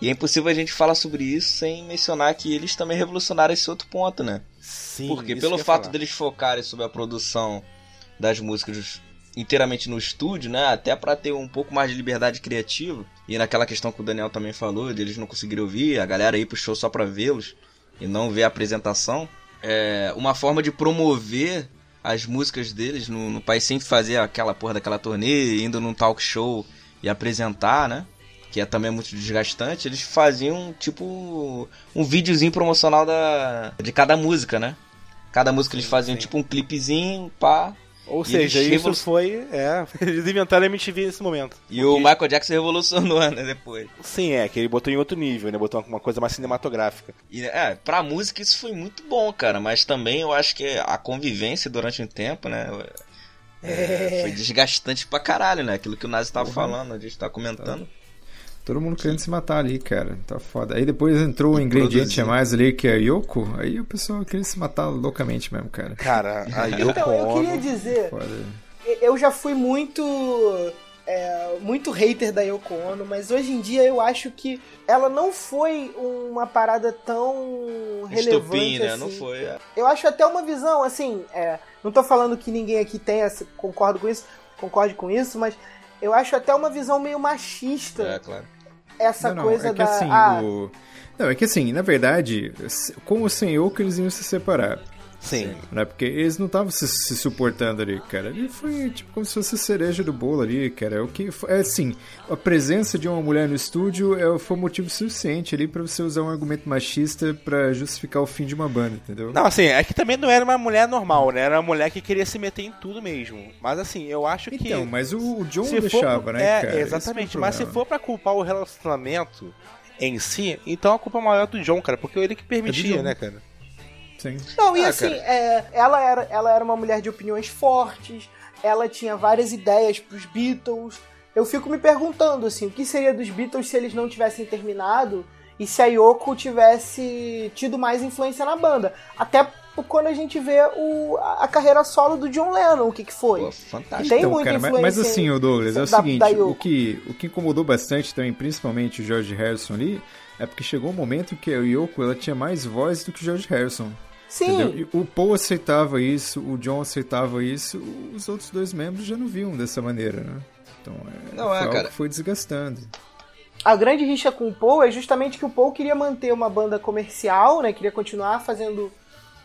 e é impossível a gente falar sobre isso sem mencionar que eles também revolucionaram esse outro ponto, né? Sim, Porque isso pelo que eu ia fato falar. deles focarem sobre a produção das músicas inteiramente no estúdio, né? Até pra ter um pouco mais de liberdade criativa. E naquela questão que o Daniel também falou, de eles não conseguirem ouvir, a galera ir pro show só pra vê-los e não ver a apresentação. É uma forma de promover as músicas deles no, no país sem fazer aquela porra daquela turnê, indo num talk show e apresentar, né? Que é também muito desgastante. Eles faziam tipo um videozinho promocional da, de cada música, né? Cada música eles faziam sim. tipo um clipezinho, pá. Ou E seja, isso revolu- foi. É, eles inventaram a MTV nesse momento. E o Michael Jackson revolucionou, né, depois. Sim, é, que ele botou em outro nível, né? Botou uma coisa mais cinematográfica. E, é, pra música isso foi muito bom, cara. Mas também eu acho que a convivência durante um tempo, né? é, foi desgastante pra caralho, né? Aquilo que o Nazi tava falando, a gente tá comentando. Todo mundo querendo se matar ali, cara. Tá foda. Aí depois entrou o ingrediente a mais ali, que é a Yoko. Aí o pessoal queria se matar loucamente mesmo, cara. Cara, a Yoko Então, eu queria dizer, Foda. eu já fui muito é, muito hater da Yoko Ono, mas hoje em dia eu acho que ela não foi uma parada tão relevante Estupim, né? assim. Não foi. é. Eu acho até uma visão, assim, é, não tô falando que ninguém aqui tenha, concordo com isso, concorde com isso, mas eu acho até uma visão meio machista É, claro. Essa não, não, coisa é que da. assim, ah, o... Não, é que assim, na verdade, com o sem Yoko eles iam se separar. Sim. Né? Porque eles não estavam se, se suportando ali, cara. Ali foi tipo como se fosse cereja do bolo ali, cara. O que é assim, a presença de uma mulher no estúdio é, foi motivo suficiente ali pra você usar um argumento machista pra justificar o fim de uma banda, entendeu? Não, assim, é que também não era uma mulher normal, né? Era uma mulher que queria se meter em tudo mesmo. Mas assim, eu acho que. Então, mas o, o John se for deixava, pro- né, é, cara? Esse Exatamente, mas se for pra culpar o relacionamento em si, então a culpa maior é do John, cara, porque ele que permitia, John. né, cara? Sim. Não, e Ah, assim, é, ela, era, ela era uma mulher de opiniões fortes, ela tinha várias ideias pros Beatles. Eu fico me perguntando, assim, o que seria dos Beatles se eles não tivessem terminado e se a Yoko tivesse tido mais influência na banda. Até quando a gente vê o, a carreira solo do John Lennon, o que que foi. Pô, fantástico. tem Então, muita cara, mas, influência mas assim, em- o Douglas, é o da- seguinte, da o que, o que incomodou bastante também, principalmente o George Harrison ali, é porque chegou um momento que a Yoko ela tinha mais voz do que o George Harrison. Sim, o Paul aceitava isso, o John aceitava isso, os outros dois membros já não viam dessa maneira, né? Então, é, Não, foi é, cara. foi desgastando. a grande rixa com o Paul é justamente que o Paul queria manter uma banda comercial, né? Queria continuar fazendo.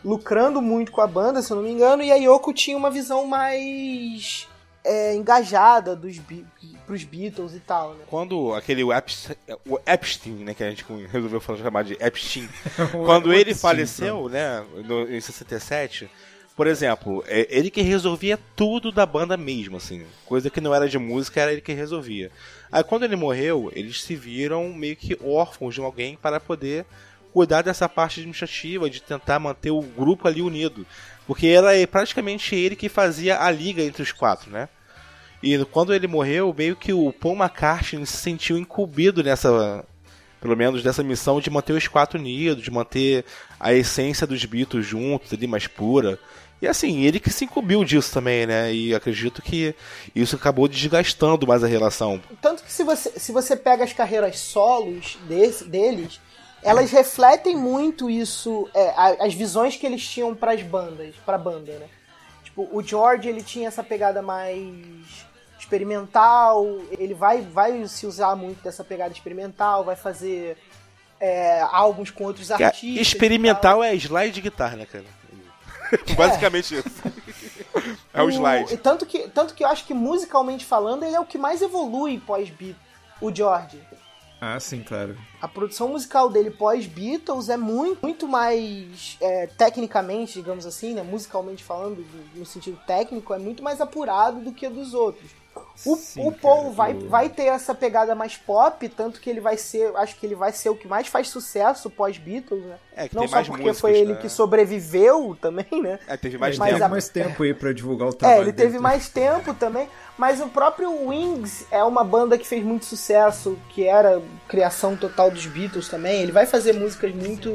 lucrando muito com a banda, se eu não me engano, e a Yoko tinha uma visão mais é, engajada dos pros Beatles e tal, né? Quando aquele Epstein, o Epstein, né, que a gente resolveu chamar de Epstein, quando ele Epstein, faleceu, né, no, em 67, por exemplo, é ele que resolvia tudo da banda mesmo, assim, coisa que não era de música, era ele que resolvia. Aí quando ele morreu, eles se viram meio que órfãos de alguém para poder cuidar dessa parte administrativa, de tentar manter o grupo ali unido. Porque era praticamente ele que fazia a liga entre os quatro, né? E quando ele morreu, meio que o Paul McCartney se sentiu incumbido nessa, pelo menos nessa missão de manter os quatro unidos, de manter a essência dos Beatles juntos, ali mais pura. E assim, ele que se incumbiu disso também, né? E acredito que isso acabou desgastando mais a relação. Tanto que se você, se você pega as carreiras solos desse, deles, elas refletem muito isso, é, as visões que eles tinham pras bandas, pra banda, né? Tipo, o George, ele tinha essa pegada mais experimental, ele vai, vai se usar muito dessa pegada experimental, vai fazer é, álbuns com outros Que artistas. experimental é slide de guitarra, né, cara? Basicamente isso. É o slide. e tanto que, tanto que eu acho que musicalmente falando, ele é o que mais evolui pós-beat, o George. Ah, sim, claro. A produção musical dele pós-Beatles é muito, muito mais, é, tecnicamente, digamos assim, né, musicalmente falando, do- no sentido técnico, é muito mais apurado do que a dos outros. O, Sim, o Paul cara, vai, vai ter essa pegada mais pop, tanto que ele vai ser, acho que ele vai ser o que mais faz sucesso pós-Beatles, né? É, que Não tem só mais porque músicas, foi ele né? que sobreviveu também, né? É, teve mais ele Mas teve tempo. mais tempo aí pra divulgar o trabalho É, ele dele. teve mais tempo também, mas o próprio Wings é uma banda que fez muito sucesso, que era criação total dos Beatles também. Ele vai fazer músicas muito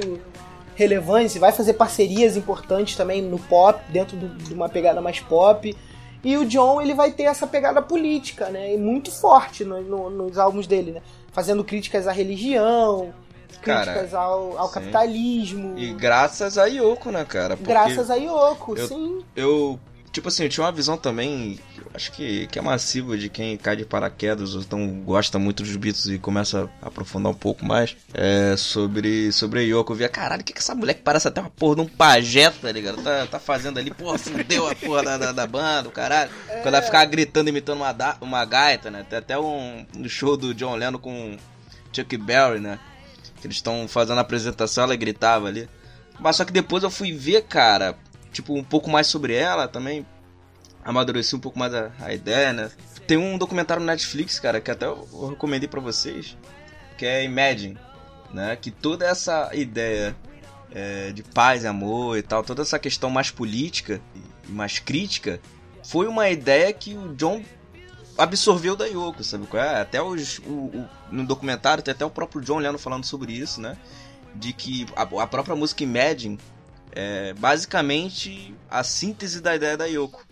relevantes, vai fazer parcerias importantes também no pop, dentro do- de uma pegada mais pop. E o John, ele vai ter essa pegada política, né? E muito forte no- no- nos álbuns dele, né? Fazendo críticas à religião, Cara, críticas ao, ao sim. capitalismo. E graças a Yoko, né, cara? Porque Graças a Yoko, eu- sim. eu, tipo assim, eu tinha uma visão também, acho que, que é massiva de quem cai de paraquedas ou então gosta muito dos Beatles e começa a aprofundar um pouco mais é, sobre, sobre a Yoko. Eu via, caralho, o que, que essa mulher que parece até uma porra de um pajé, tá ligado? Tá, tá fazendo ali, porra, fudeu a porra da, da, da banda, o caralho. Quando ela ficava gritando, imitando uma, da- uma gaita, né? Tem até um, um show do John Lennon com Chuck Berry, né? Que eles estão fazendo a apresentação, ela gritava ali. Mas só que depois eu fui ver, cara, tipo, um pouco mais sobre ela também. Amadureci um pouco mais a, a ideia, né? Tem um documentário no Netflix, cara, que até eu, eu recomendei pra vocês, que é Imagine, né? Que toda essa ideia é, de paz e amor e tal, toda essa questão mais política e mais crítica, foi uma ideia que o John absorveu da Yoko, sabe qual é? Até os, o, o- no documentário tem até o próprio John Lennon falando sobre isso, né? De que a, a própria música Imagine é basicamente a síntese da ideia da Yoko,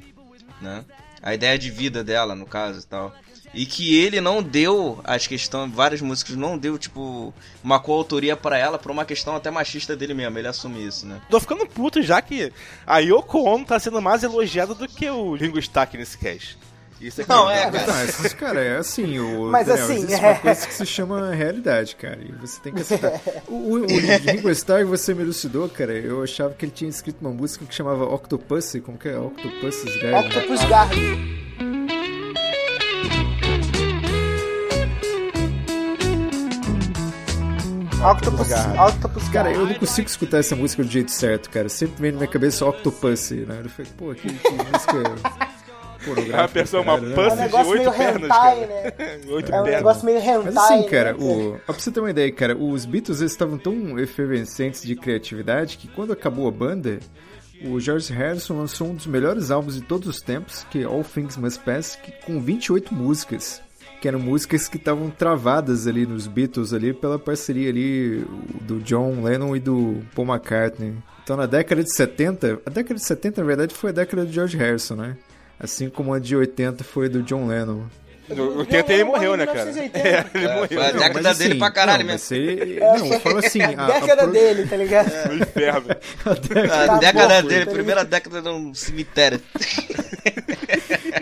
né? A ideia de vida dela, no caso e tal. E que ele não deu as questões, várias músicas não deu, tipo, uma coautoria pra ela por uma questão até machista dele mesmo, ele assume isso, né? Tô ficando puto já que a Yoko Ono tá sendo mais elogiada do que o Ringo Stark nesse cast. Isso é Não, é, Não, essas, cara, é assim, o, Mas Daniel, assim, existe é. uma coisa que se chama realidade, cara, e você tem que aceitar. O, o, o Ringo Starr, você me elucidou, cara, eu achava que ele tinha escrito uma música que chamava Octopus, como que é? Octopus's Garden. Octopus Garden. Octopus. Octopus Cara, eu não consigo escutar essa música do jeito certo, cara. Sempre vem na minha cabeça Octopus, né? Eu falei, pô, que, que música pornográfica. É uma pessoa, uma cara, né? É um pussy de negócio oito meio pernas, hentai, cara. né? Oito É um pernas. negócio meio hentai, Mas assim, cara, né? o... ó, pra você ter uma ideia, cara, os Beatles estavam tão efervescentes de criatividade que quando acabou a banda, o George Harrison lançou um dos melhores álbuns de todos os tempos, que é All Things Must Pass, que, com 28 músicas. Que eram músicas que estavam travadas ali nos Beatles ali pela parceria ali do John Lennon e do Paul McCartney. Então na década de 70, a década de 70 na verdade foi a década do George Harrison, né? Assim como a de 80 foi do John Lennon. No 80 ele morreu, né, cara? 1980. É, ele É, morreu. foi a década mas dele assim, pra caralho não, mesmo. ele- Não, eu falo assim, a, a década pro- dele, tá ligado? No inferno. a década- A Tá década bom, dele, então primeira década num cemitério.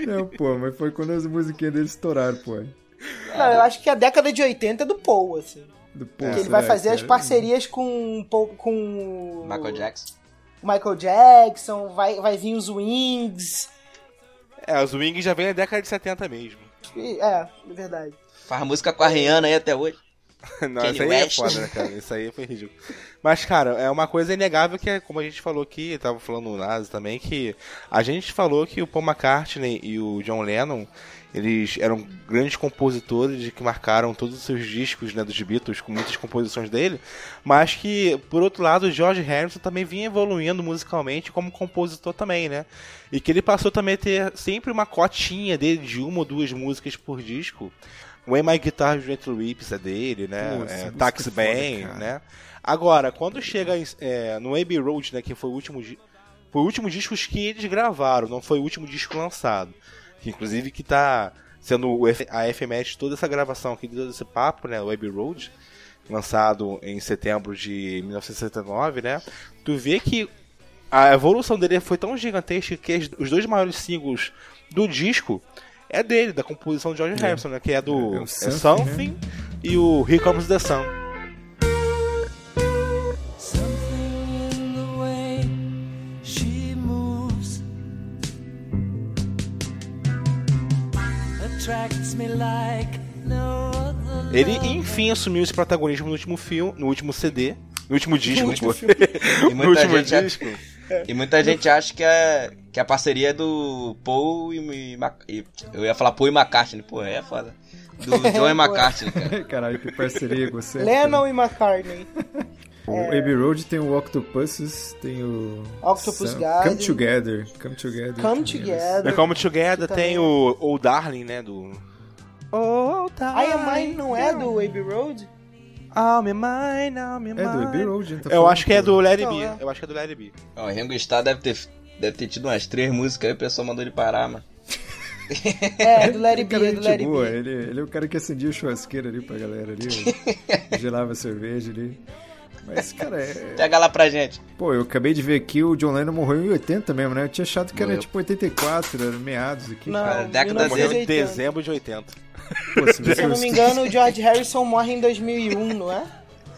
Não, pô, mas foi quando as musiquinhas dele estouraram, pô. Não, eu acho que a década de 80 é do Paul, assim. Do, pô Que ele vai fazer as parcerias com, Paul- com Michael Jackson. Michael Jackson, vai, vai vir os Wings. É, os Wings já vem na década de 70 mesmo. E- É, é verdade. Faz música com a Rihanna aí até hoje. Não, Kanye isso aí é West. foda, né, cara? Isso aí foi ridículo. Mas, cara, é uma coisa inegável que, é, como a gente falou aqui, tava falando no Nazi também, que a gente falou que o Paul McCartney e o John Lennon, eles eram grandes compositores que marcaram todos os seus discos, né, dos Beatles, com muitas composições dele, mas que, por outro lado, o George Harrison também vinha evoluindo musicalmente como compositor também, né? E que ele passou também a ter sempre uma cotinha dele de uma ou duas músicas por disco. When My Guitar Gently Weeps é dele, né? É, Taxi é cara. né? Agora, quando chega é, no Abbey Road, né, que foi o último foi o último disco que eles gravaram, não foi o último disco lançado. Que inclusive que tá sendo a efeméride de toda essa gravação aqui, de todo esse papo, né, Abbey Road, lançado em setembro de 1969, né? Tu vê que a evolução dele foi tão gigantesca que os dois maiores singles do disco é dele, da composição de George Harrison, né? Que é do É o é Something, Something e o Here Comes the Sun. Ele, enfim, assumiu esse protagonismo no último filme, no último CD, no último disco, último pô. filme. E no muita, último gente, disco. e muita gente acha que a, que a parceria é do Paul e, e e- Eu ia falar Paul e McCartney, pô, é foda. Do John e McCartney, cara. Caralho, que parceria você. Lennon e McCartney. O Abbey Road tem o Octopuses, tem o. Octopus Sam- Garden. Come Together. Come Together. Come também, Together. The Come Together tem também- o o Darling, né, do... Oh, I Am Mine não é do Abbey Road? I'm mine, I'm mine. É do Abbey Road, tá Eu acho que é do Let It Então, é. Eu acho que é do It Be. Ó, o Ringo Starr deve ter, deve ter tido umas três músicas aí, o pessoal mandou ele parar, mano. É, do It Ele Be, cara é do It boa, Be. ele, ele é o cara que acendia o churrasqueiro ali pra galera ali, gelava a cerveja ali. Mas, cara, é... Pega lá pra gente. Pô, eu acabei de ver aqui, o John Lennon morreu em 80 mesmo, né? Eu tinha achado que era Morreu. tipo 84, era meados aqui. Não, Cara, década Morreu em 1980. dezembro de 80. Pô, Se que eu não me engano, o George Harrison morre em 2001, não é?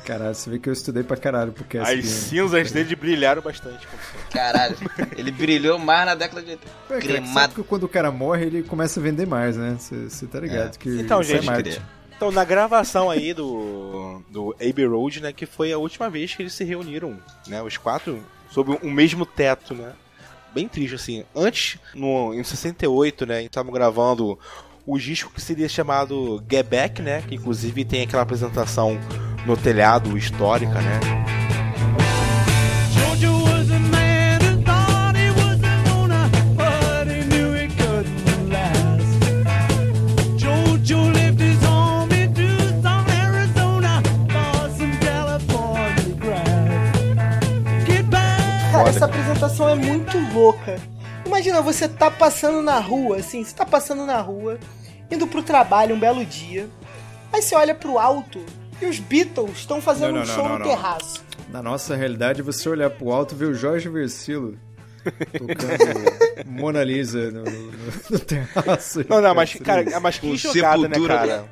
Caralho, você vê que eu estudei pra caralho porque As né? cinzas dele brilharam bastante. Caralho, ele brilhou mais na década de 80. É, cara, que Cremado. sabe que quando o cara morre, ele começa a vender mais, né? Você tá ligado É. que Então, é gente, marketing. queria. Então, na gravação aí do, do Abbey Road, né, que foi a última vez que eles se reuniram, né, os quatro, sob o mesmo teto, né, bem triste, assim. Antes, no, em 68, né, estavam gravando o disco que seria chamado Get Back, né, que inclusive tem aquela apresentação no telhado histórica, né. Cara, essa apresentação é muito louca. Imagina, você tá passando na rua, assim, você tá passando na rua, indo pro trabalho um belo dia, aí você olha pro alto e os Beatles estão fazendo Não, não, um show não, no não. terraço. Na nossa realidade, você olhar pro alto e ver o Jorge Versilo tocando Mona Lisa no, no, no terraço. Não, não, mas, cara, mas que jogada, né, cara?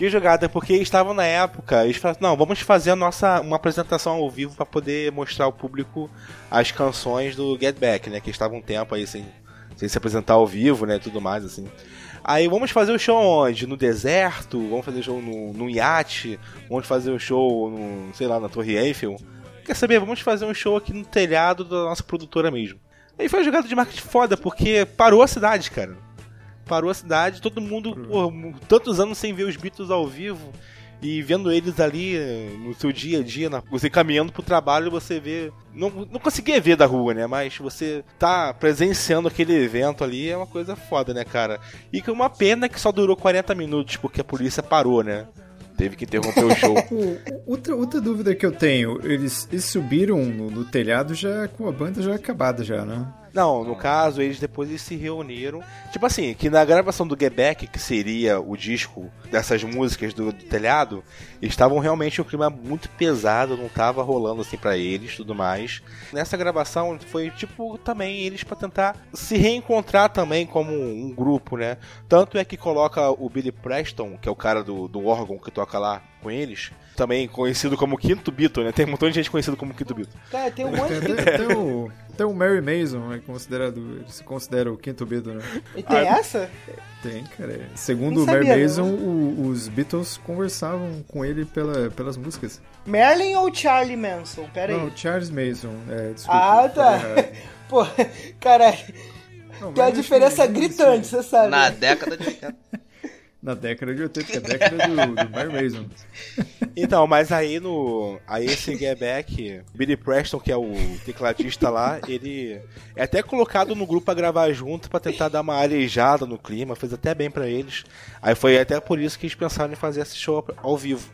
Que jogada, porque estavam na época, eles falaram, não, vamos fazer a nossa, uma apresentação ao vivo pra poder mostrar ao público as canções do Get Back, né, que estavam um tempo aí sem, sem se apresentar ao vivo, né, tudo mais, assim. Aí vamos fazer o show onde? No deserto? Vamos fazer o show no, no iate? Vamos fazer o show no, sei lá, na Torre Eiffel? Quer saber? Vamos fazer um show aqui no telhado da nossa produtora mesmo. Aí foi uma jogada de marketing foda, porque parou a cidade, cara parou a cidade, todo mundo, pô, tantos anos sem ver os Beatles ao vivo e vendo eles ali eh, no seu dia a dia, na- você caminhando pro trabalho, você vê. Não, não conseguia ver da rua, né? Mas você tá presenciando aquele evento ali é uma coisa foda, né, cara? E que é uma pena que só durou 40 minutos, porque a polícia parou, né? Teve que interromper o show. Outra, outra dúvida que eu tenho, eles, eles subiram no, no telhado já com a banda já acabada já, né? Não, no caso, eles depois eles se reuniram. Tipo assim, que na gravação do Get Back, que seria o disco dessas músicas do, do telhado, estavam realmente um clima muito pesado, não tava rolando assim pra eles tudo mais. Nessa gravação foi tipo também eles pra tentar se reencontrar também como um grupo, né? Tanto é que coloca o Billy Preston, que é o cara do, do órgão que toca lá com eles, também conhecido como Quinto Beatle, né? Tem um montão de gente conhecido como Quinto Beatle. Cara, tem um monte Tem de. até, até o, até o Mary Mason é considerado, ele se considera o quinto Beatle, né? E tem essa? Tem, cara. é. Segundo o Mary Mason, o- os Beatles conversavam com ele pela, pelas músicas. Merlin ou Charlie Manson? Pera Não, aí. Charles Mason, é, desculpa. Ah, tá. Pô, caralho, Não, tem uma diferença gritante, você sabe. Na década de 80. Na década de 80, que é a década do, do Mary Mason. Então, mas aí no. Aí esse Get Back, Billy Preston, que é o tecladista lá, ele é até colocado no grupo pra gravar junto pra tentar dar uma arejada no clima, fez até bem pra eles. Aí foi até por isso que eles pensaram em fazer esse show ao vivo,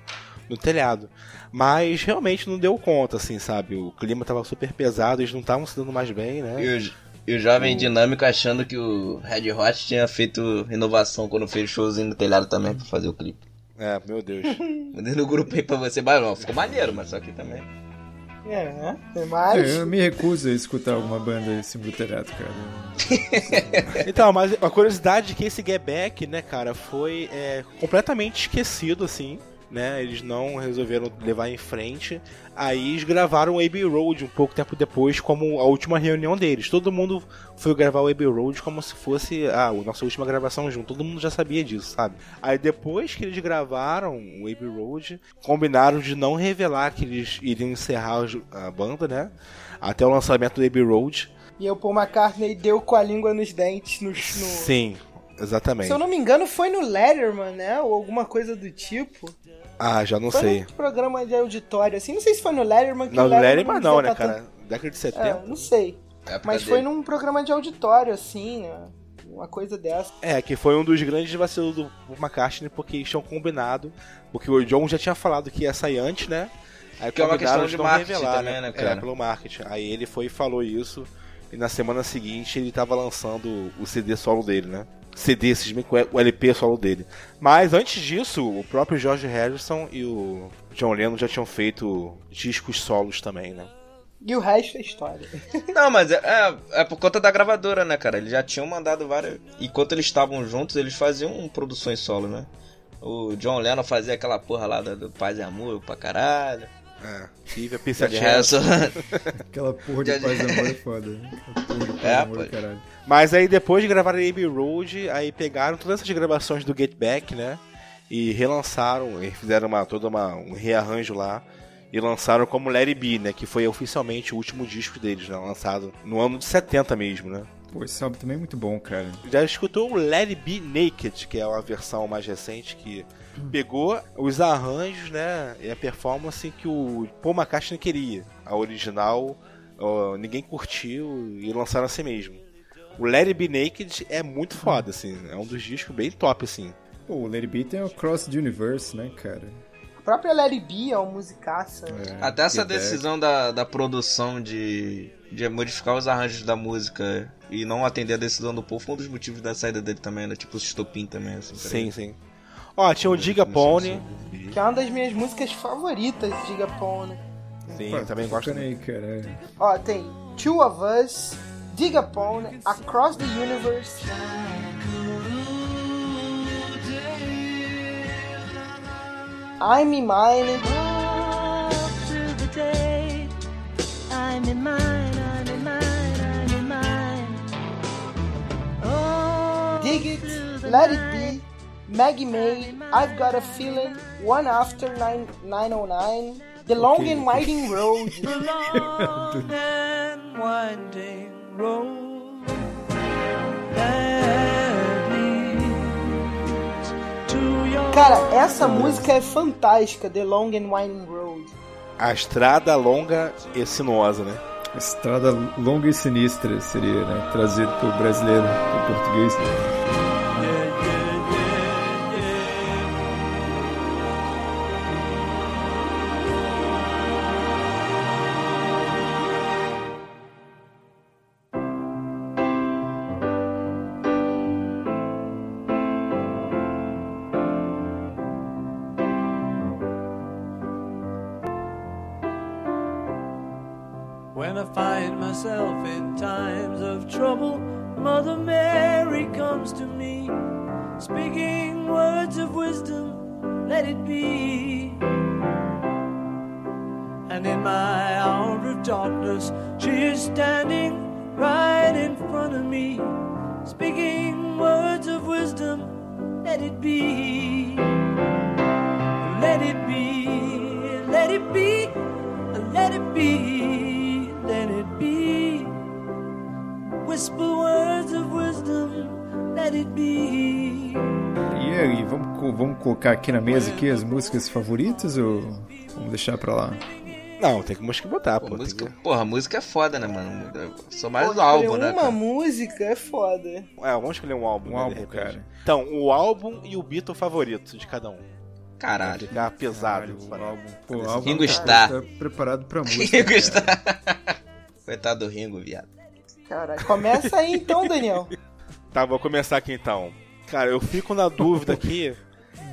no telhado. Mas realmente não deu conta, assim, sabe? O clima tava super pesado, eles não estavam se dando mais bem, né? E o, e o jovem dinâmico achando que o Red Hot tinha feito renovação quando fez showzinho no telhado também pra fazer o clipe. É, meu Deus. Mandei no grupo aí pra você, mas não, ficou maneiro, mas só que também. É, né? Tem mais. É, eu me recuso a escutar alguma banda do telhado, cara. Então, mas a curiosidade é que esse Get Back, né, cara, foi é, completamente esquecido, assim, né? Eles não resolveram levar em frente. Aí eles gravaram o Abbey Road um pouco tempo depois, como a última reunião deles. Todo mundo foi gravar o Abbey Road como se fosse ah, a nossa última gravação junto. Todo mundo já sabia disso, sabe? Aí depois que eles gravaram o Abbey Road, combinaram de não revelar que eles iriam encerrar a banda, né? Até o lançamento do Abbey Road. E o Paul McCartney deu com a língua nos dentes no. no... Sim, exatamente. Se eu não me engano, foi no Letterman, né? Ou alguma coisa do tipo. Ah, já não foi sei. num programa de auditório, assim. Não sei se foi no Letterman. Que Não, o não Letterman não, né, tá cara? Década de tanto- 70. É, não sei. Época Mas dele. foi num programa de auditório, assim, né? Uma coisa dessa. É, que foi um dos grandes vacilos do McCartney, porque eles tinham combinado, porque o John já tinha falado que ia sair antes, né? Aí Que é uma questão de marketing revelar, também, né, É, cara? pelo marketing. Aí ele foi e falou isso, e na semana seguinte ele tava lançando o CD solo dele, né? CD, com o LP solo dele. Mas antes disso, o próprio George Harrison e o John Lennon já tinham feito discos solos também, né? E o resto é história. Não, mas é, é, é por conta da gravadora, né, cara? Eles já tinham mandado várias. Enquanto eles estavam juntos, eles faziam produções solo, né? O John Lennon fazia aquela porra lá do, do Paz e Amor pra caralho. É. Tive a pizza resto, Aquela porra de paz e amor é foda. né? Aquela porra de paz e É, amor, pô. caralho. Mas aí depois de gravar Abbey Road, aí pegaram todas essas gravações do Get Back, né? E relançaram, e fizeram uma, todo uma, um rearranjo lá. E lançaram como It Be, né? Que foi oficialmente o último disco deles, né? Lançado no ano de 70 mesmo, né? Pô, esse álbum também é muito bom, cara. Já escutou o It Be Naked, que é uma versão mais recente que pegou os arranjos, né? E a performance que o Paul McCartney queria. A original, ó, ninguém curtiu e lançaram assim mesmo. O It Be Naked é muito foda, assim. É um dos discos bem top, assim. Pô, o Lady B tem o Cross the Universe, né, cara? A própria Larry B é uma musicaça. né? É, até essa decisão da, da produção de, de modificar os arranjos da música e não atender a decisão do povo foi um dos motivos da saída dele também, né? Tipo, o estopim também, assim. Sim, sim. Ó, tinha o Diga Pony. Que é uma das minhas músicas favoritas, diga Pony. Sim, Pô, eu também gosto. aí, cara. é. Ó, tem Two of Us, Dig Upon, Across the Universe. I'm in Mine, through the day. I'm in mine, I'm in mine, I'm in mine. Dig It, Let It. Be, Maggie May, I've Got a Feeling, One After nine, 909, The Long Ok. and Winding Road. The long and winding road that leads to your Cara, essa música é fantástica, The Long and Winding Road. A estrada longa e sinuosa, né? Estrada longa e sinistra seria, né? Trazido pro brasileiro, pro português. When be. Let it be. Let it be. Let it be. Let it be. Whisper words of wisdom. Let it be. E aí, vamos, vamos colocar aqui na mesa aqui as músicas favoritas ou vamos deixar pra lá? Não, tem que música botar, Pô, pô. música, que- porra, música é foda, né, mano? Eu sou mais Pô, do álbum, escolher né? uma cara? música é foda. É, vamos escolher um álbum. Um né, álbum, cara. Então, o álbum e o Beatle favorito de cada um. Caralho. ficar pesado. Caralho, o álbum. Pô, o álbum Ringo tá- Starr. tá preparado pra música. Ringo. Starr. Coitado do Ringo, viado. Caralho. Começa aí então, Daniel. Tá, vou começar aqui então. Cara, eu fico na dúvida aqui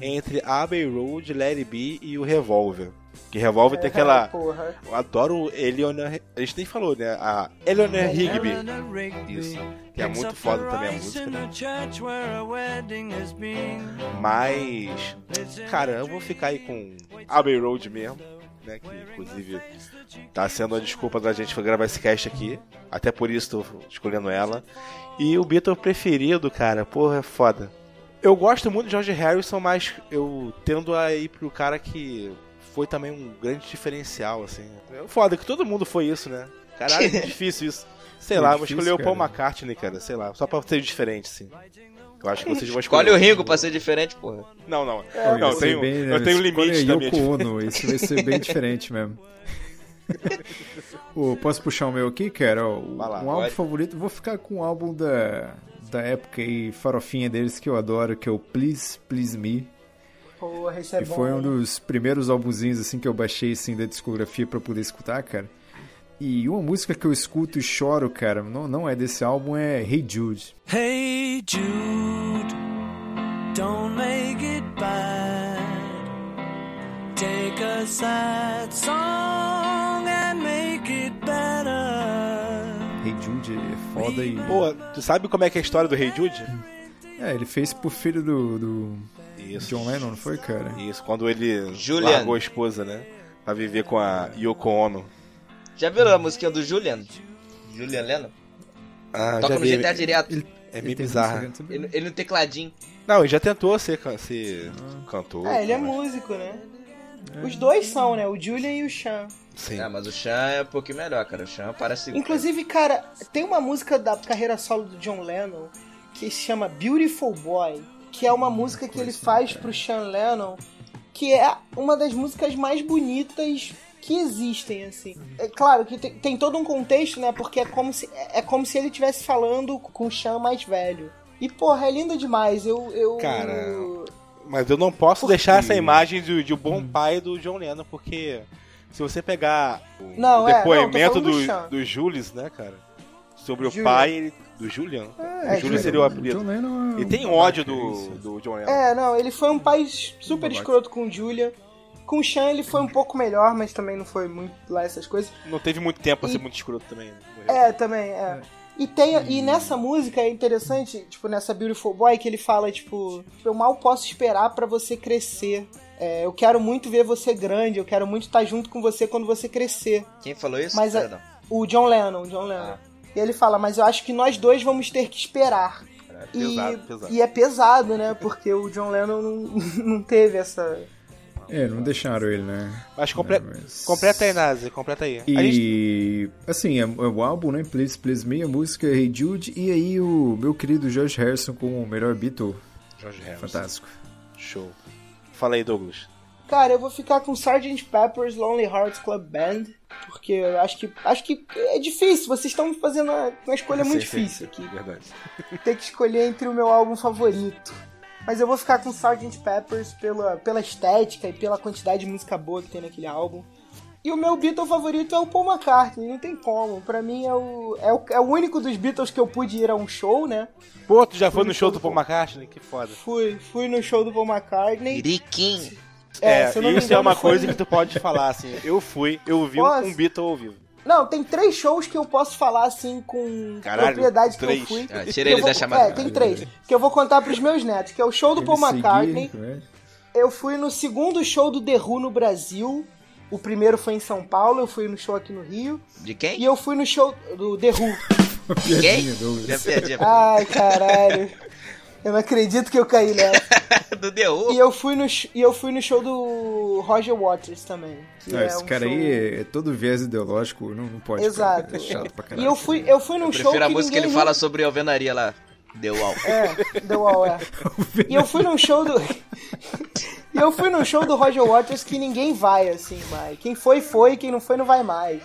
entre Abbey Road, Let It Be e o Revolver. Que Revolver tem aquela. Porra. Eu adoro Eleanor. A gente nem falou, né? A Eleanor Rigby. Isso. Que é muito foda também a música. né? Mas. Cara, eu vou ficar aí com Abbey Road mesmo. Né, que inclusive tá sendo a desculpa da gente gravar esse cast aqui. Até por isso tô escolhendo ela. E o Beatle preferido, cara, porra, é foda. Eu gosto muito de George Harrison, mas eu tendo a ir pro cara que foi também um grande diferencial, assim. É foda que todo mundo foi isso, né? Caralho, é difícil isso. Sei É lá, vou escolher o Paul. McCartney, cara, sei lá, só pra ser diferente, assim. Eu acho que vocês vão Escolhe escolher. o Ringo pra ser diferente, porra. Não, não. Ia não, eu ser tenho, bem, eu tenho limite da minha Yoko Ono, isso vai ser bem diferente mesmo. Ô, posso puxar o meu aqui, cara? Lá, um álbum pode. favorito, vou ficar com o álbum da, da época aí, farofinha deles, que eu adoro, que é o Please, Please Me. Porra, isso é que bom. foi um dos primeiros álbumzinhos assim que eu baixei assim da discografia pra poder escutar, cara. E uma música que eu escuto e choro, cara, não, não é desse álbum, é Hey Jude. Hey Jude, don't make it bad. Take a sad song and make it better. Hey Jude é foda e. Pô, tu sabe como é que é a história do Rei Jude? É, ele fez pro filho do, do Isso. John Lennon, não foi, cara? Isso, quando ele Julian. largou a esposa, né? Pra viver com a Yoko Ono. Já viram a musiquinha do Julian? Julian Lennon? Ah, Toca já no vi. GTA direto. É Ele meio tem bizarro. música? Ele, ele no tecladinho. Não, ele já tentou ser, ser cantor. É, ele é mas- músico, né? Os dois são, né? O Julian e o Sean. Sim. Ah, mas o Chan é um pouquinho melhor, cara. O Chan parece. Inclusive, cara, tem uma música da carreira solo do John Lennon que se chama Beautiful Boy, que é uma música que ele faz pro Sean Lennon, que é uma das músicas mais bonitas que existem, assim. É claro que tem, tem todo um contexto, né? Porque é como se, é como se ele estivesse falando com o Sean mais velho. E, porra, é linda demais. Eu. eu Cara, Mas eu não posso Por deixar essa imagem de, de um bom pai do John Lennon, porque se você pegar o Não, é, depoimento não, tô falando do do, do Julius, né, cara? Sobre o Julian. pai ele- do Julian. É, o Julian seria o apelido. John Lennon é E tem ódio é do, isso. do John Lennon. É, não, ele foi um pai super escroto com o Julian. Com o Sean ele foi um pouco melhor, mas também não foi muito lá essas coisas. Não teve muito tempo pra E- ser muito escroto também. né? É, também, é. E, tem, e nessa música é interessante, tipo, nessa Beautiful Boy, que ele fala, tipo, eu mal posso esperar pra você crescer. É, eu quero muito ver você grande, eu quero muito estar junto com você quando você crescer. Quem falou isso? Mas Perdão. O John Lennon, o John Lennon. E ele fala, mas eu acho que nós dois vamos ter que esperar. É, E, pesado, pesado. e é pesado, né? Porque o John Lennon não, não teve essa. É, não deixaram ele, né? Mas comple- É, mas- completa aí, Nazi, completa aí. A gente- E assim, é, é o álbum, né? Please, Please Me, a música Hey Jude, e aí o meu querido George Harrison com o melhor Beatle. Jorge Harrison. Fantástico. Show. Fala aí, Douglas. Cara, eu vou ficar com Sgt. Pepper's Lonely Hearts Club Band, porque eu acho que acho que é difícil. Vocês estão fazendo uma, uma escolha muito sim, difícil aqui. Verdade. Ter que escolher entre o meu álbum favorito. Mas eu vou ficar com Sgt. Peppers pela, pela estética e pela quantidade de música boa que tem naquele álbum. E o meu Beatle favorito é o Paul McCartney, não tem como. Pra mim é o, é o, é o único dos Beatles que eu pude ir a um show, né? Pô, tu já foi no no show do Paul McCartney? Que foda. Fui, fui no show do Paul McCartney. Iriquim. É, se eu não me isso é engano, uma foi- coisa que tu pode falar, assim. Eu fui, eu vi Posso? um Beatle ao vivo. Não, tem três shows que eu posso falar assim com Caralho, propriedade que três. eu fui. Ah, que tira eu ele vou- da chamada. É, tem três. Que eu vou contar pros meus netos, que é o show do Paul McCartney. seguir, né? Eu fui no segundo show do The Who no Brasil. O primeiro foi em São Paulo, eu fui no show aqui no Rio. De E quem? eu fui no show do The Who. Uma Quem? Ai, caralho. Eu não acredito que eu caí nessa. Do The Who. E eu fui no, e eu fui no show do Roger Waters também. que Ah, é esse um cara show- aí é todo viés ideológico, não, não pode. Exato. Cara, é chato pra caralho. E eu fui, eu fui num Eu show prefiro a que música que ele fala sobre alvenaria lá. The Wall. É, The Wall, é. E eu fui num show do. e eu fui num show do Roger Waters que ninguém vai, assim, mais. Quem foi, foi, quem não foi, não vai mais.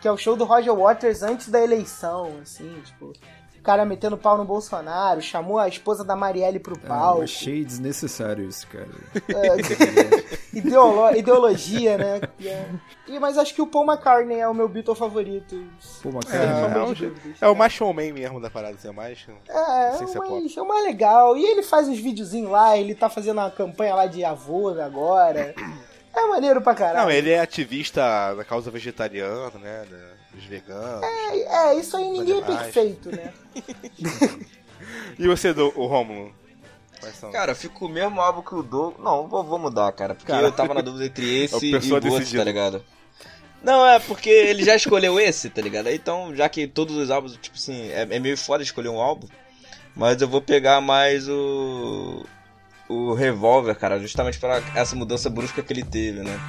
Que é o show do Roger Waters antes da eleição, assim, tipo. O cara metendo pau no Bolsonaro, chamou a esposa da Marielle pro Ah, palco. eu achei desnecessário isso, cara. Ideolo- ideologia, né? E é- E, mas acho que o Paul McCartney é o meu Beatle favorito. Uma É, cara. é, o- dúvidas. é o mais showman mesmo da parada, assim, é mais. É, é, o mais, é o mais legal. E ele faz uns videozinhos lá, ele tá fazendo uma campanha lá de avô agora. É maneiro pra caralho. Não, ele é ativista da causa vegetariana, né? da- dos veganos. É, isso aí ninguém é Animais. perfeito, né? E você, do, o são? Cara, eu fico com o mesmo álbum que o Doug. Não, vou, vou mudar, cara. Porque Cara, eu tava na dúvida entre esse é o e o outro, tá ligado? Não, é porque ele já escolheu esse, tá ligado? Então, já que todos os álbuns, tipo assim, é, é meio foda escolher um álbum. Mas eu vou pegar mais o. O Revolver, cara, justamente pela essa mudança brusca que ele teve, né?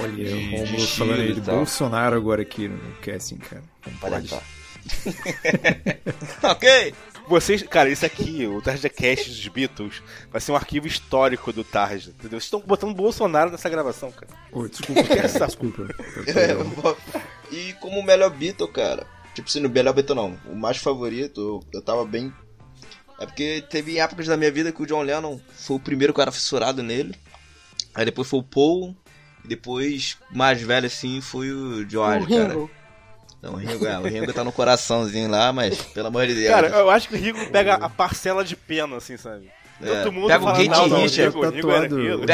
Olha, de o Romulo falando aí e tal. Bolsonaro agora aqui no casting, cara. Não pode. ok? Vocês, cara, isso aqui, o Tarja Cast dos Beatles, vai ser um arquivo histórico do Tarja, entendeu? Vocês estão botando Bolsonaro nessa gravação, cara. Ô, desculpa, cara, Essa- desculpa. É, e como melhor Beatle, cara. Tipo assim, no melhor Beatle não. O mais favorito, eu, tava bem. É porque teve épocas da minha vida que o John Lennon foi o primeiro era fissurado nele. Aí depois foi o Paul. E depois, mais velho assim, foi o George, o cara. Ringo. Não, o Ringo, é, o Ringo tá no coraçãozinho lá, mas pelo amor de Deus. Cara, eu acho que o Rigo pega a parcela de pena, assim, sabe? É, Todo mundo pega o Kate não, não, Richard, o Rigo era tatuado. aquilo.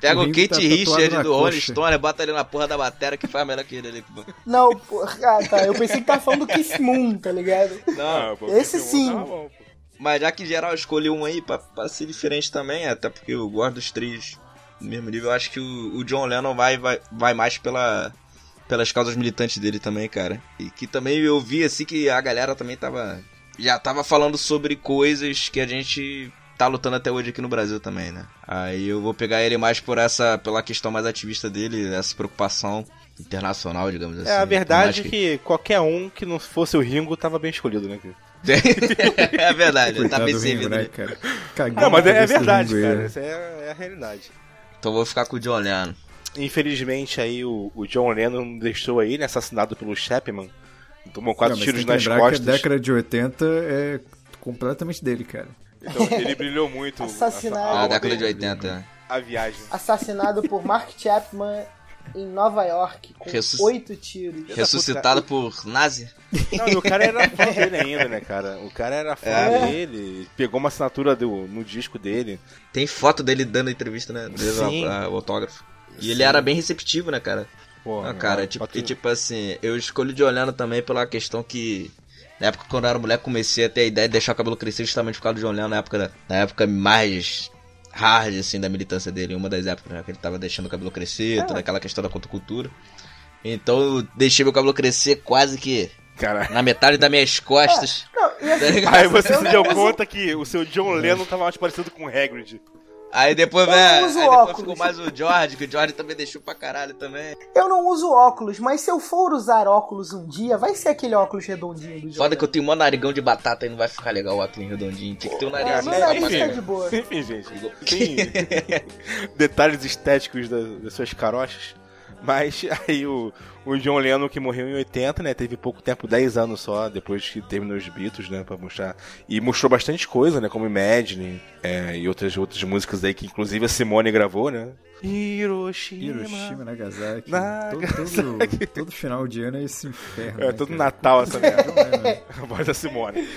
Pega, O o, Ringo Kate tá tatuado Richard na do Rolling. Stone, bota ele na porra da bateria que faz melhor que ele ali. Não, porra, ah, tá. Eu pensei que tava falando do Keith Moon, tá ligado? Não, pô, Esse sim. bom, pô. Mas já que geral escolheu um aí pra, pra ser diferente também, até porque eu gosto dos três no mesmo nível, eu acho que o, o John Lennon vai, vai, vai mais pela, pelas causas militantes dele também, cara. E que também eu vi assim que a galera também tava. Já tava falando sobre coisas que a gente tá lutando até hoje aqui no Brasil também, né? Aí eu vou pegar ele mais por essa. pela questão mais ativista dele, essa preocupação internacional, digamos assim. É, a verdade é Por mais que qualquer um que não fosse o Ringo tava bem escolhido, né? cara? é verdade, tá bem servido. né, né? cara? Cagando Não, mas é, é verdade, cara. Essa é, é a realidade. Então eu vou ficar com o John Lennon. Infelizmente aí o, o John Lennon deixou aí, né, assassinado pelo Chapman. Tomou quatro Não, mas tiros tem que nas costas. que a década de 80 é completamente dele, cara. Então ele brilhou muito. Assassinado. a- a Ah, década de dele, 80. A viagem. Assassinado por Mark Chapman em Nova York com Ressus- oito tiros. Ressuscitado por Nazi? Não, e o cara era fã dele ainda, né, cara? O cara era fã É. dele, pegou uma assinatura do, no disco dele. Tem foto dele dando entrevista, né? Dando Sim. a- a- o autógrafo. E ele era bem receptivo, né, cara? Pô, Ah, cara, tipo, e, tipo assim, eu escolhi de olhando também pela questão que. Na época quando eu era mulher, comecei a ter a ideia de deixar o cabelo crescer justamente por causa do John Lennon, na época, da- na época mais hard, assim, da militância dele, uma das épocas, né, que ele tava deixando o cabelo crescer, toda aquela questão da contracultura. Então eu deixei meu cabelo crescer quase que Cara. na metade das minhas costas. Não, e assim, Tá? Aí você se não deu uso- conta que o seu John Lennon tava mais parecido com o Hagrid. Aí depois, Eu né, não uso aí depois óculos. ficou mais o George, que o George também deixou pra caralho também. Eu não uso óculos, mas se eu for usar óculos um dia, vai ser aquele óculos redondinho do Foda John que eu tenho um narigão de batata e não vai ficar legal o óculos redondinho. Tinha que ter um nariz É, meu nariz tá de boa. Enfim, gente. Tem detalhes estéticos da- das suas carochas. Mas aí o, o John Lennon, que morreu em 80, né? Teve pouco tempo, 10 anos só, depois que terminou os Beatles, né? Pra mostrar. E mostrou bastante coisa, né? Como Imagine é, e outras, outras músicas aí que inclusive a Simone gravou, né? Hiroshima. Hiroshima, Nagasaki. Nagasaki. Todo, todo, todo final de ano é esse inferno. É né, todo cara? Natal essa merda. Né? A voz da Simone.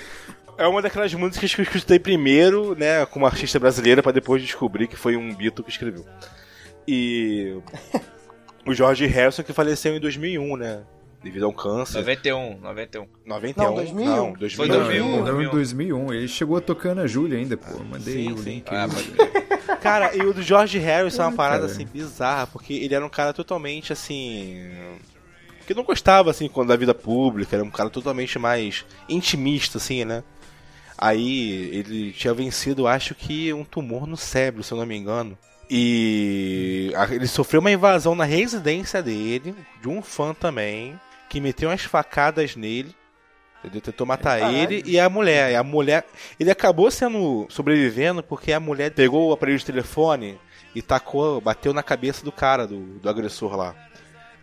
É uma daquelas músicas que eu escutei primeiro, né, como artista brasileira, pra depois descobrir que foi um Beatle que escreveu. E o George Harrison que faleceu em 2001, né, devido a um câncer. 91, 91. 91? Não, 2000. Não, 2001. Foi Não, 2001. não, em 2001. Ele chegou a tocar na Júlia ainda, pô. Mandei Sim, o sim. link. Ah, pode. Cara, e o do George Harrison é uma parada cara. assim bizarra, porque ele era um cara totalmente assim. que não gostava assim quando da vida pública, era um cara totalmente mais intimista, assim, né? Aí ele tinha vencido, acho que, um tumor no cérebro, se eu não me engano. E ele sofreu uma invasão na residência dele, de um fã também, que meteu umas facadas nele. Entendeu? Tentou matar Caralho. ele e a mulher. E a mulher. Ele acabou sendo sobrevivendo porque a mulher pegou o aparelho de telefone e tacou, bateu na cabeça do cara, do, do agressor lá.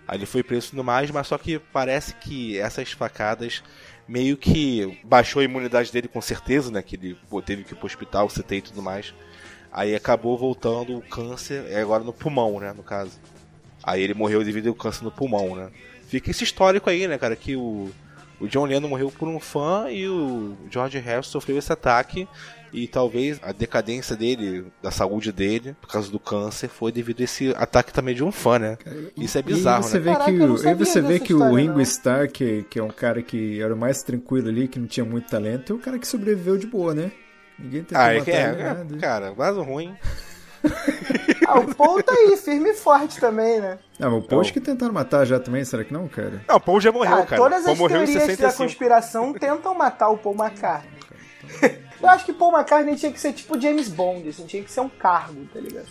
Aí ele foi preso e tudo mais, mas só que parece que essas facadas meio que baixou a imunidade dele com certeza, né? Que ele teve que ir pro hospital, CT e tudo mais. Aí acabou voltando o câncer, é agora no pulmão, né? No caso. Aí ele morreu devido ao câncer no pulmão, né? Fica esse histórico aí, né, cara? Que o, o John Lennon morreu por um fã e o George Harrison sofreu esse ataque. E talvez a decadência dele, da saúde dele, por causa do câncer, foi devido a esse ataque também de um fã, né? Isso é bizarro, e aí você né? vê Caraca, que, o- você vê que o Ringo. Starr, que, que é um cara que era o mais tranquilo ali, que não tinha muito talento, é o cara que sobreviveu de boa, né? Ninguém tentou Ah, é, matar que é, ele, é, nada. cara, vaso ruim. Ah, o Paul tá aí, firme e forte também, né? Ah, mas o Post que tentaram matar já também, será que não, cara? Não, o Paul já morreu, Ah, cara. todas Paul as teorias da 65. conspiração tentam matar o Paul McCartney. Eu acho que Paul McCartney tinha que ser tipo James Bond, assim, tinha que ser um cargo, tá ligado?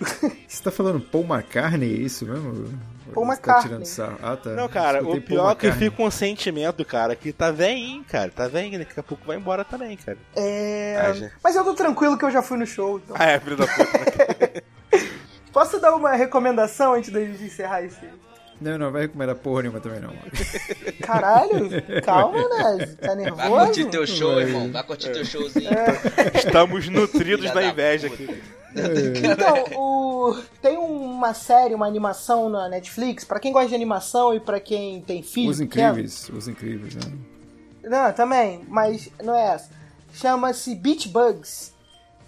Você tá falando Paul McCartney, é isso mesmo? Paul Você McCartney. Tá. Ah, tá. Não, cara, Escutei o pior é que fica um sentimento, cara, que tá velhinho, cara. Tá velhinho, daqui a pouco vai embora também, cara. É... Ah, gente. Mas eu tô tranquilo que eu já fui no show, então. Ah, é, filho da puta. Posso dar uma recomendação antes da gente encerrar esse... Não, não, vai recomendar porra nenhuma também, não. Caralho, calma, né? Tá Vai curtir nervoso? teu show, irmão. Vai curtir teu showzinho. Estamos nutridos Filha da da inveja puta. aqui. Então, o... tem uma série, uma animação na Netflix, pra quem gosta de animação e pra quem tem filho Os pequeno. incríveis, os incríveis, né? Não, também, mas não é essa. Chama-se Beach Bugs,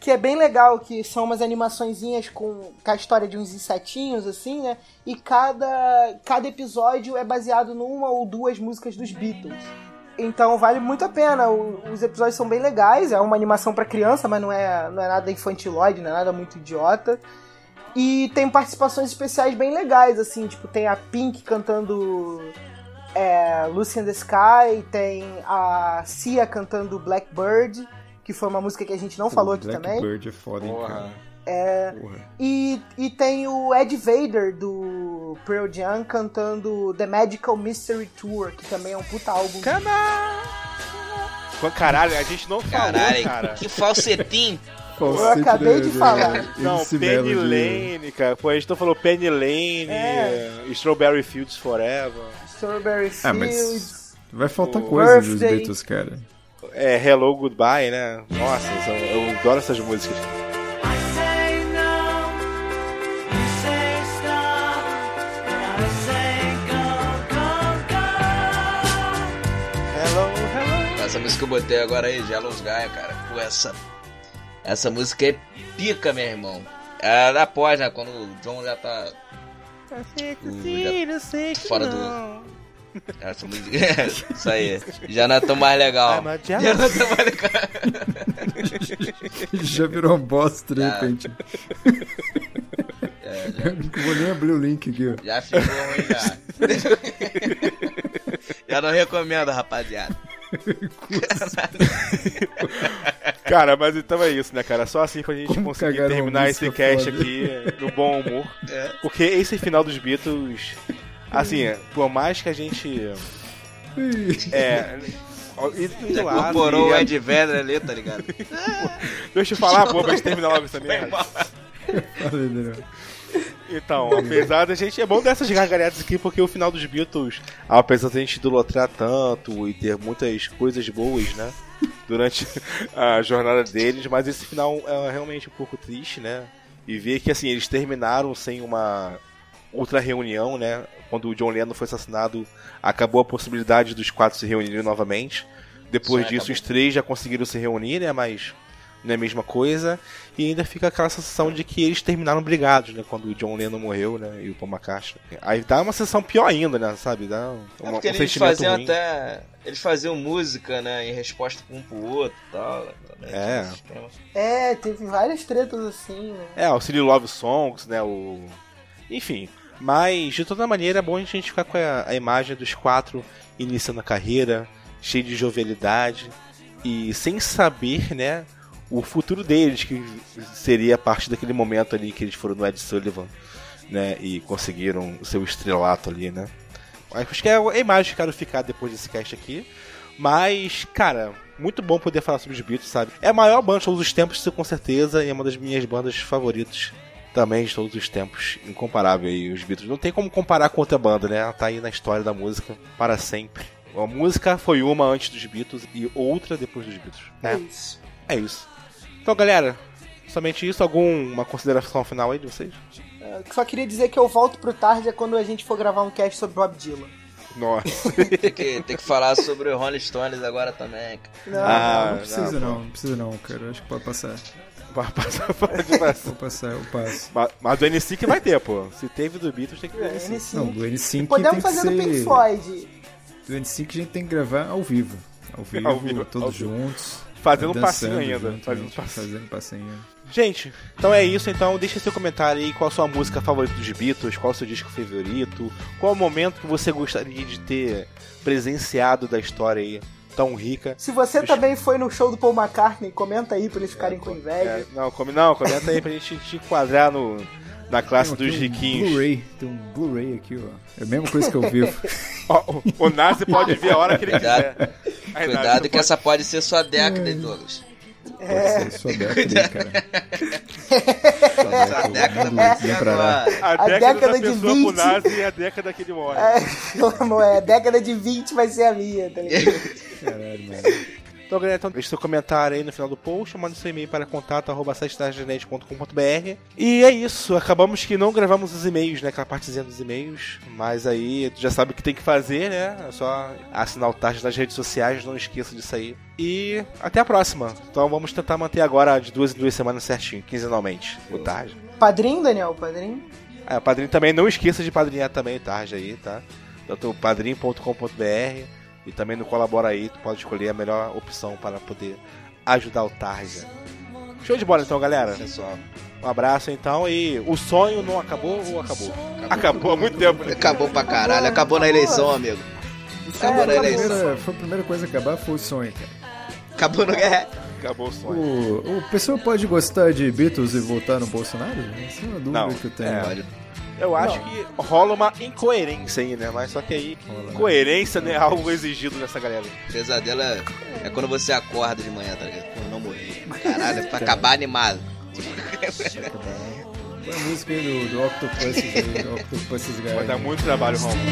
que é bem legal, que são umas animaçõezinhas com, com a história de uns insetinhos, assim, né? E cada, cada episódio é baseado numa ou duas músicas dos Beatles. Então vale muito a pena. O- os episódios são bem legais, é uma animação pra criança, mas não é, não é nada infantiloide, não é nada muito idiota. E tem participações especiais bem legais, assim, tipo, tem a Pink cantando é, Lucy in the Sky, tem a Cia cantando Blackbird, que foi uma música que a gente não falou aqui também. Blackbird é foda, hein, cara. É, e, e tem o Ed Vader do Pearl Jam cantando The Magical Mystery Tour, que também é um puta álbum. Pô, Caralho, a gente não falou, Caralho, cara. que falsetinho. Falsete acabei de falar. da Não, Penny Melody. Lane, cara. Pô, a gente não falou Penny Lane, É. eh, Strawberry Fields Forever. Strawberry Ah, Fields. mas vai faltar coisa dos Birthday. Beatles, cara. É, Hello Goodbye, né? Nossa, eu, eu adoro essas músicas. Essa música que eu botei agora aí, Jealous Guy, cara. Pô, essa. Essa música é pica, meu irmão. É da pós, né? Quando o John já tá. já fora do. Essa música. Isso aí. Já não é tão mais legal. I'm a Já não é tão mais legal. Já virou um bosta de repente. É, já, Não vou nem abrir o link aqui, ó. já ficou ruim já. já não recomendo, rapaziada. Cara, mas então é isso, né, cara? Só assim pra gente Como conseguir terminar esse cast foda. aqui no bom humor. É. Porque esse final dos Beatles, assim, por mais que a gente. É. lá. Incorporou o Ed Vedder ali, tá ligado? Deixa eu falar, pô, pra gente terminar logo essa merda. Daniel. Então, apesar da gente. É bom dessas gargalhadas aqui, porque o final dos Beatles, apesar da gente idolatrar tanto e ter muitas coisas boas, né? Durante a jornada deles, mas esse final é realmente um pouco triste, né? E ver que assim, eles terminaram sem uma outra reunião, né? Quando o John Lennon foi assassinado, acabou a possibilidade dos quatro se reunirem novamente. Depois Sim, disso, acabou. os três já conseguiram se reunir, né? Mas não é a mesma coisa. E ainda fica aquela sensação de que eles terminaram brigados, né? Quando o John Lennon morreu, né? E o Paul McCartney. Aí dá uma sensação pior ainda, né? Sabe? Dá um, É um porque eles sentimento faziam ruim. até. Eles faziam música, né? Em resposta um pro outro e tal. É. É, teve várias tretas assim, né? É, o Silly Love Songs, né? O. Enfim. Mas, de toda maneira, é bom a gente ficar com a, a imagem dos quatro iniciando a carreira, cheio de jovialidade e sem saber, né? O futuro deles, que seria a partir daquele momento ali que eles foram no Ed Sullivan, né? E conseguiram o seu estrelato ali, né? Acho que é a imagem que quero ficar depois desse cast aqui. Mas, cara, muito bom poder falar sobre os Beatles, sabe? É a maior banda de todos os tempos, com certeza, e é uma das minhas bandas favoritas também de todos os tempos. Incomparável aí, os Beatles. Não tem como comparar com outra banda, né? Ela tá aí na história da música para sempre. A música foi uma antes dos Beatles e outra depois dos Beatles. É Né? isso. É isso. Então, galera, somente isso. Alguma consideração final aí de vocês? Eu só queria dizer que eu volto pro Tarja quando a gente for gravar um cast sobre Bob Dylan. Nossa. Tem que, tem que falar sobre o Rolling Stones agora também. Não, Ah, Não precisa não, não, não precisa não, cara. Eu acho que pode passar. Pode passar, pode passar. Vou passar, eu passo. Mas- Mas do NSYNC vai ter, pô. Se teve do Beatles, tem que ter do É, NSYNC. NSYNC. Não, do N5 Podemos tem que fazer no Pink ser... Floyd. Do N5 a gente tem que gravar ao vivo. Ao vivo, Ao vivo, todos ao vivo. juntos. Fazendo um dançando passinho ainda. Fazendo um passinho. Fazendo passinho. Gente, então é isso. Então deixa seu comentário aí. Qual a sua música favorita dos Beatles? Qual o seu disco favorito? Qual o momento que você gostaria de ter presenciado da história aí tão rica? Se você também foi no show do Paul McCartney, comenta aí pra eles ficarem com inveja. É, não, come, não, comenta aí pra gente te enquadrar no, na classe dos um riquinhos. Blu-ray, tem um Blu-ray aqui, ó. É a mesma coisa que eu vivo. O, o Nazi pode vir a hora que ele quiser. Cuidado que essa pode ser sua década, hein, Douglas. Pode ser sua década cara. Essa década agora. A, década, década da de pessoa 20. pro Nazi é a década que ele morre. É, é, a década de 20 vai ser a minha, tá ligado? Caralho, mano. Então, galera, então, deixe seu comentário aí no final do post, manda seu e-mail para contato.com.br E é isso, acabamos que não gravamos os e-mails, né? Aquela partezinha dos e-mails, mas aí tu já sabe o que tem que fazer, né? É só assinar o Tarja nas redes sociais, não esqueça disso aí. E até a próxima. Então vamos tentar manter agora de duas em duas semanas certinho, quinzenalmente, o Tarja. Padrinho, Daniel, padrinho. É, padrinho também, não esqueça de padrinhar também o Tarja aí, tá? Tanto padrinho.com.br e também no Colabora aí, tu pode escolher a melhor opção para poder ajudar o Tarja. Show de bola então, galera. Pessoal, Um abraço então e o sonho não acabou ou acabou? Acabou há muito tempo. né? acabou pra caralho. Acabou na eleição, amigo. Acabou na A eleição. primeira, foi a primeira coisa a acabar, foi o sonho, cara. Acabou no guerra. Acabou o sonho. O, o pessoal pode gostar de Beatles e votar no Bolsonaro? Essa é uma dúvida Não, que eu tenho. é. Eu acho que rola uma incoerência aí, né? Mas só que aí, coerência não é algo exigido nessa galera. Pesadelo é, é quando você acorda de manhã, tá ligado? Quando não morrer. Caralho, é pra acabar animado. Põe a música aí do, do Octopus, aí, Octopus Vai Guy. dar muito trabalho, Romulo.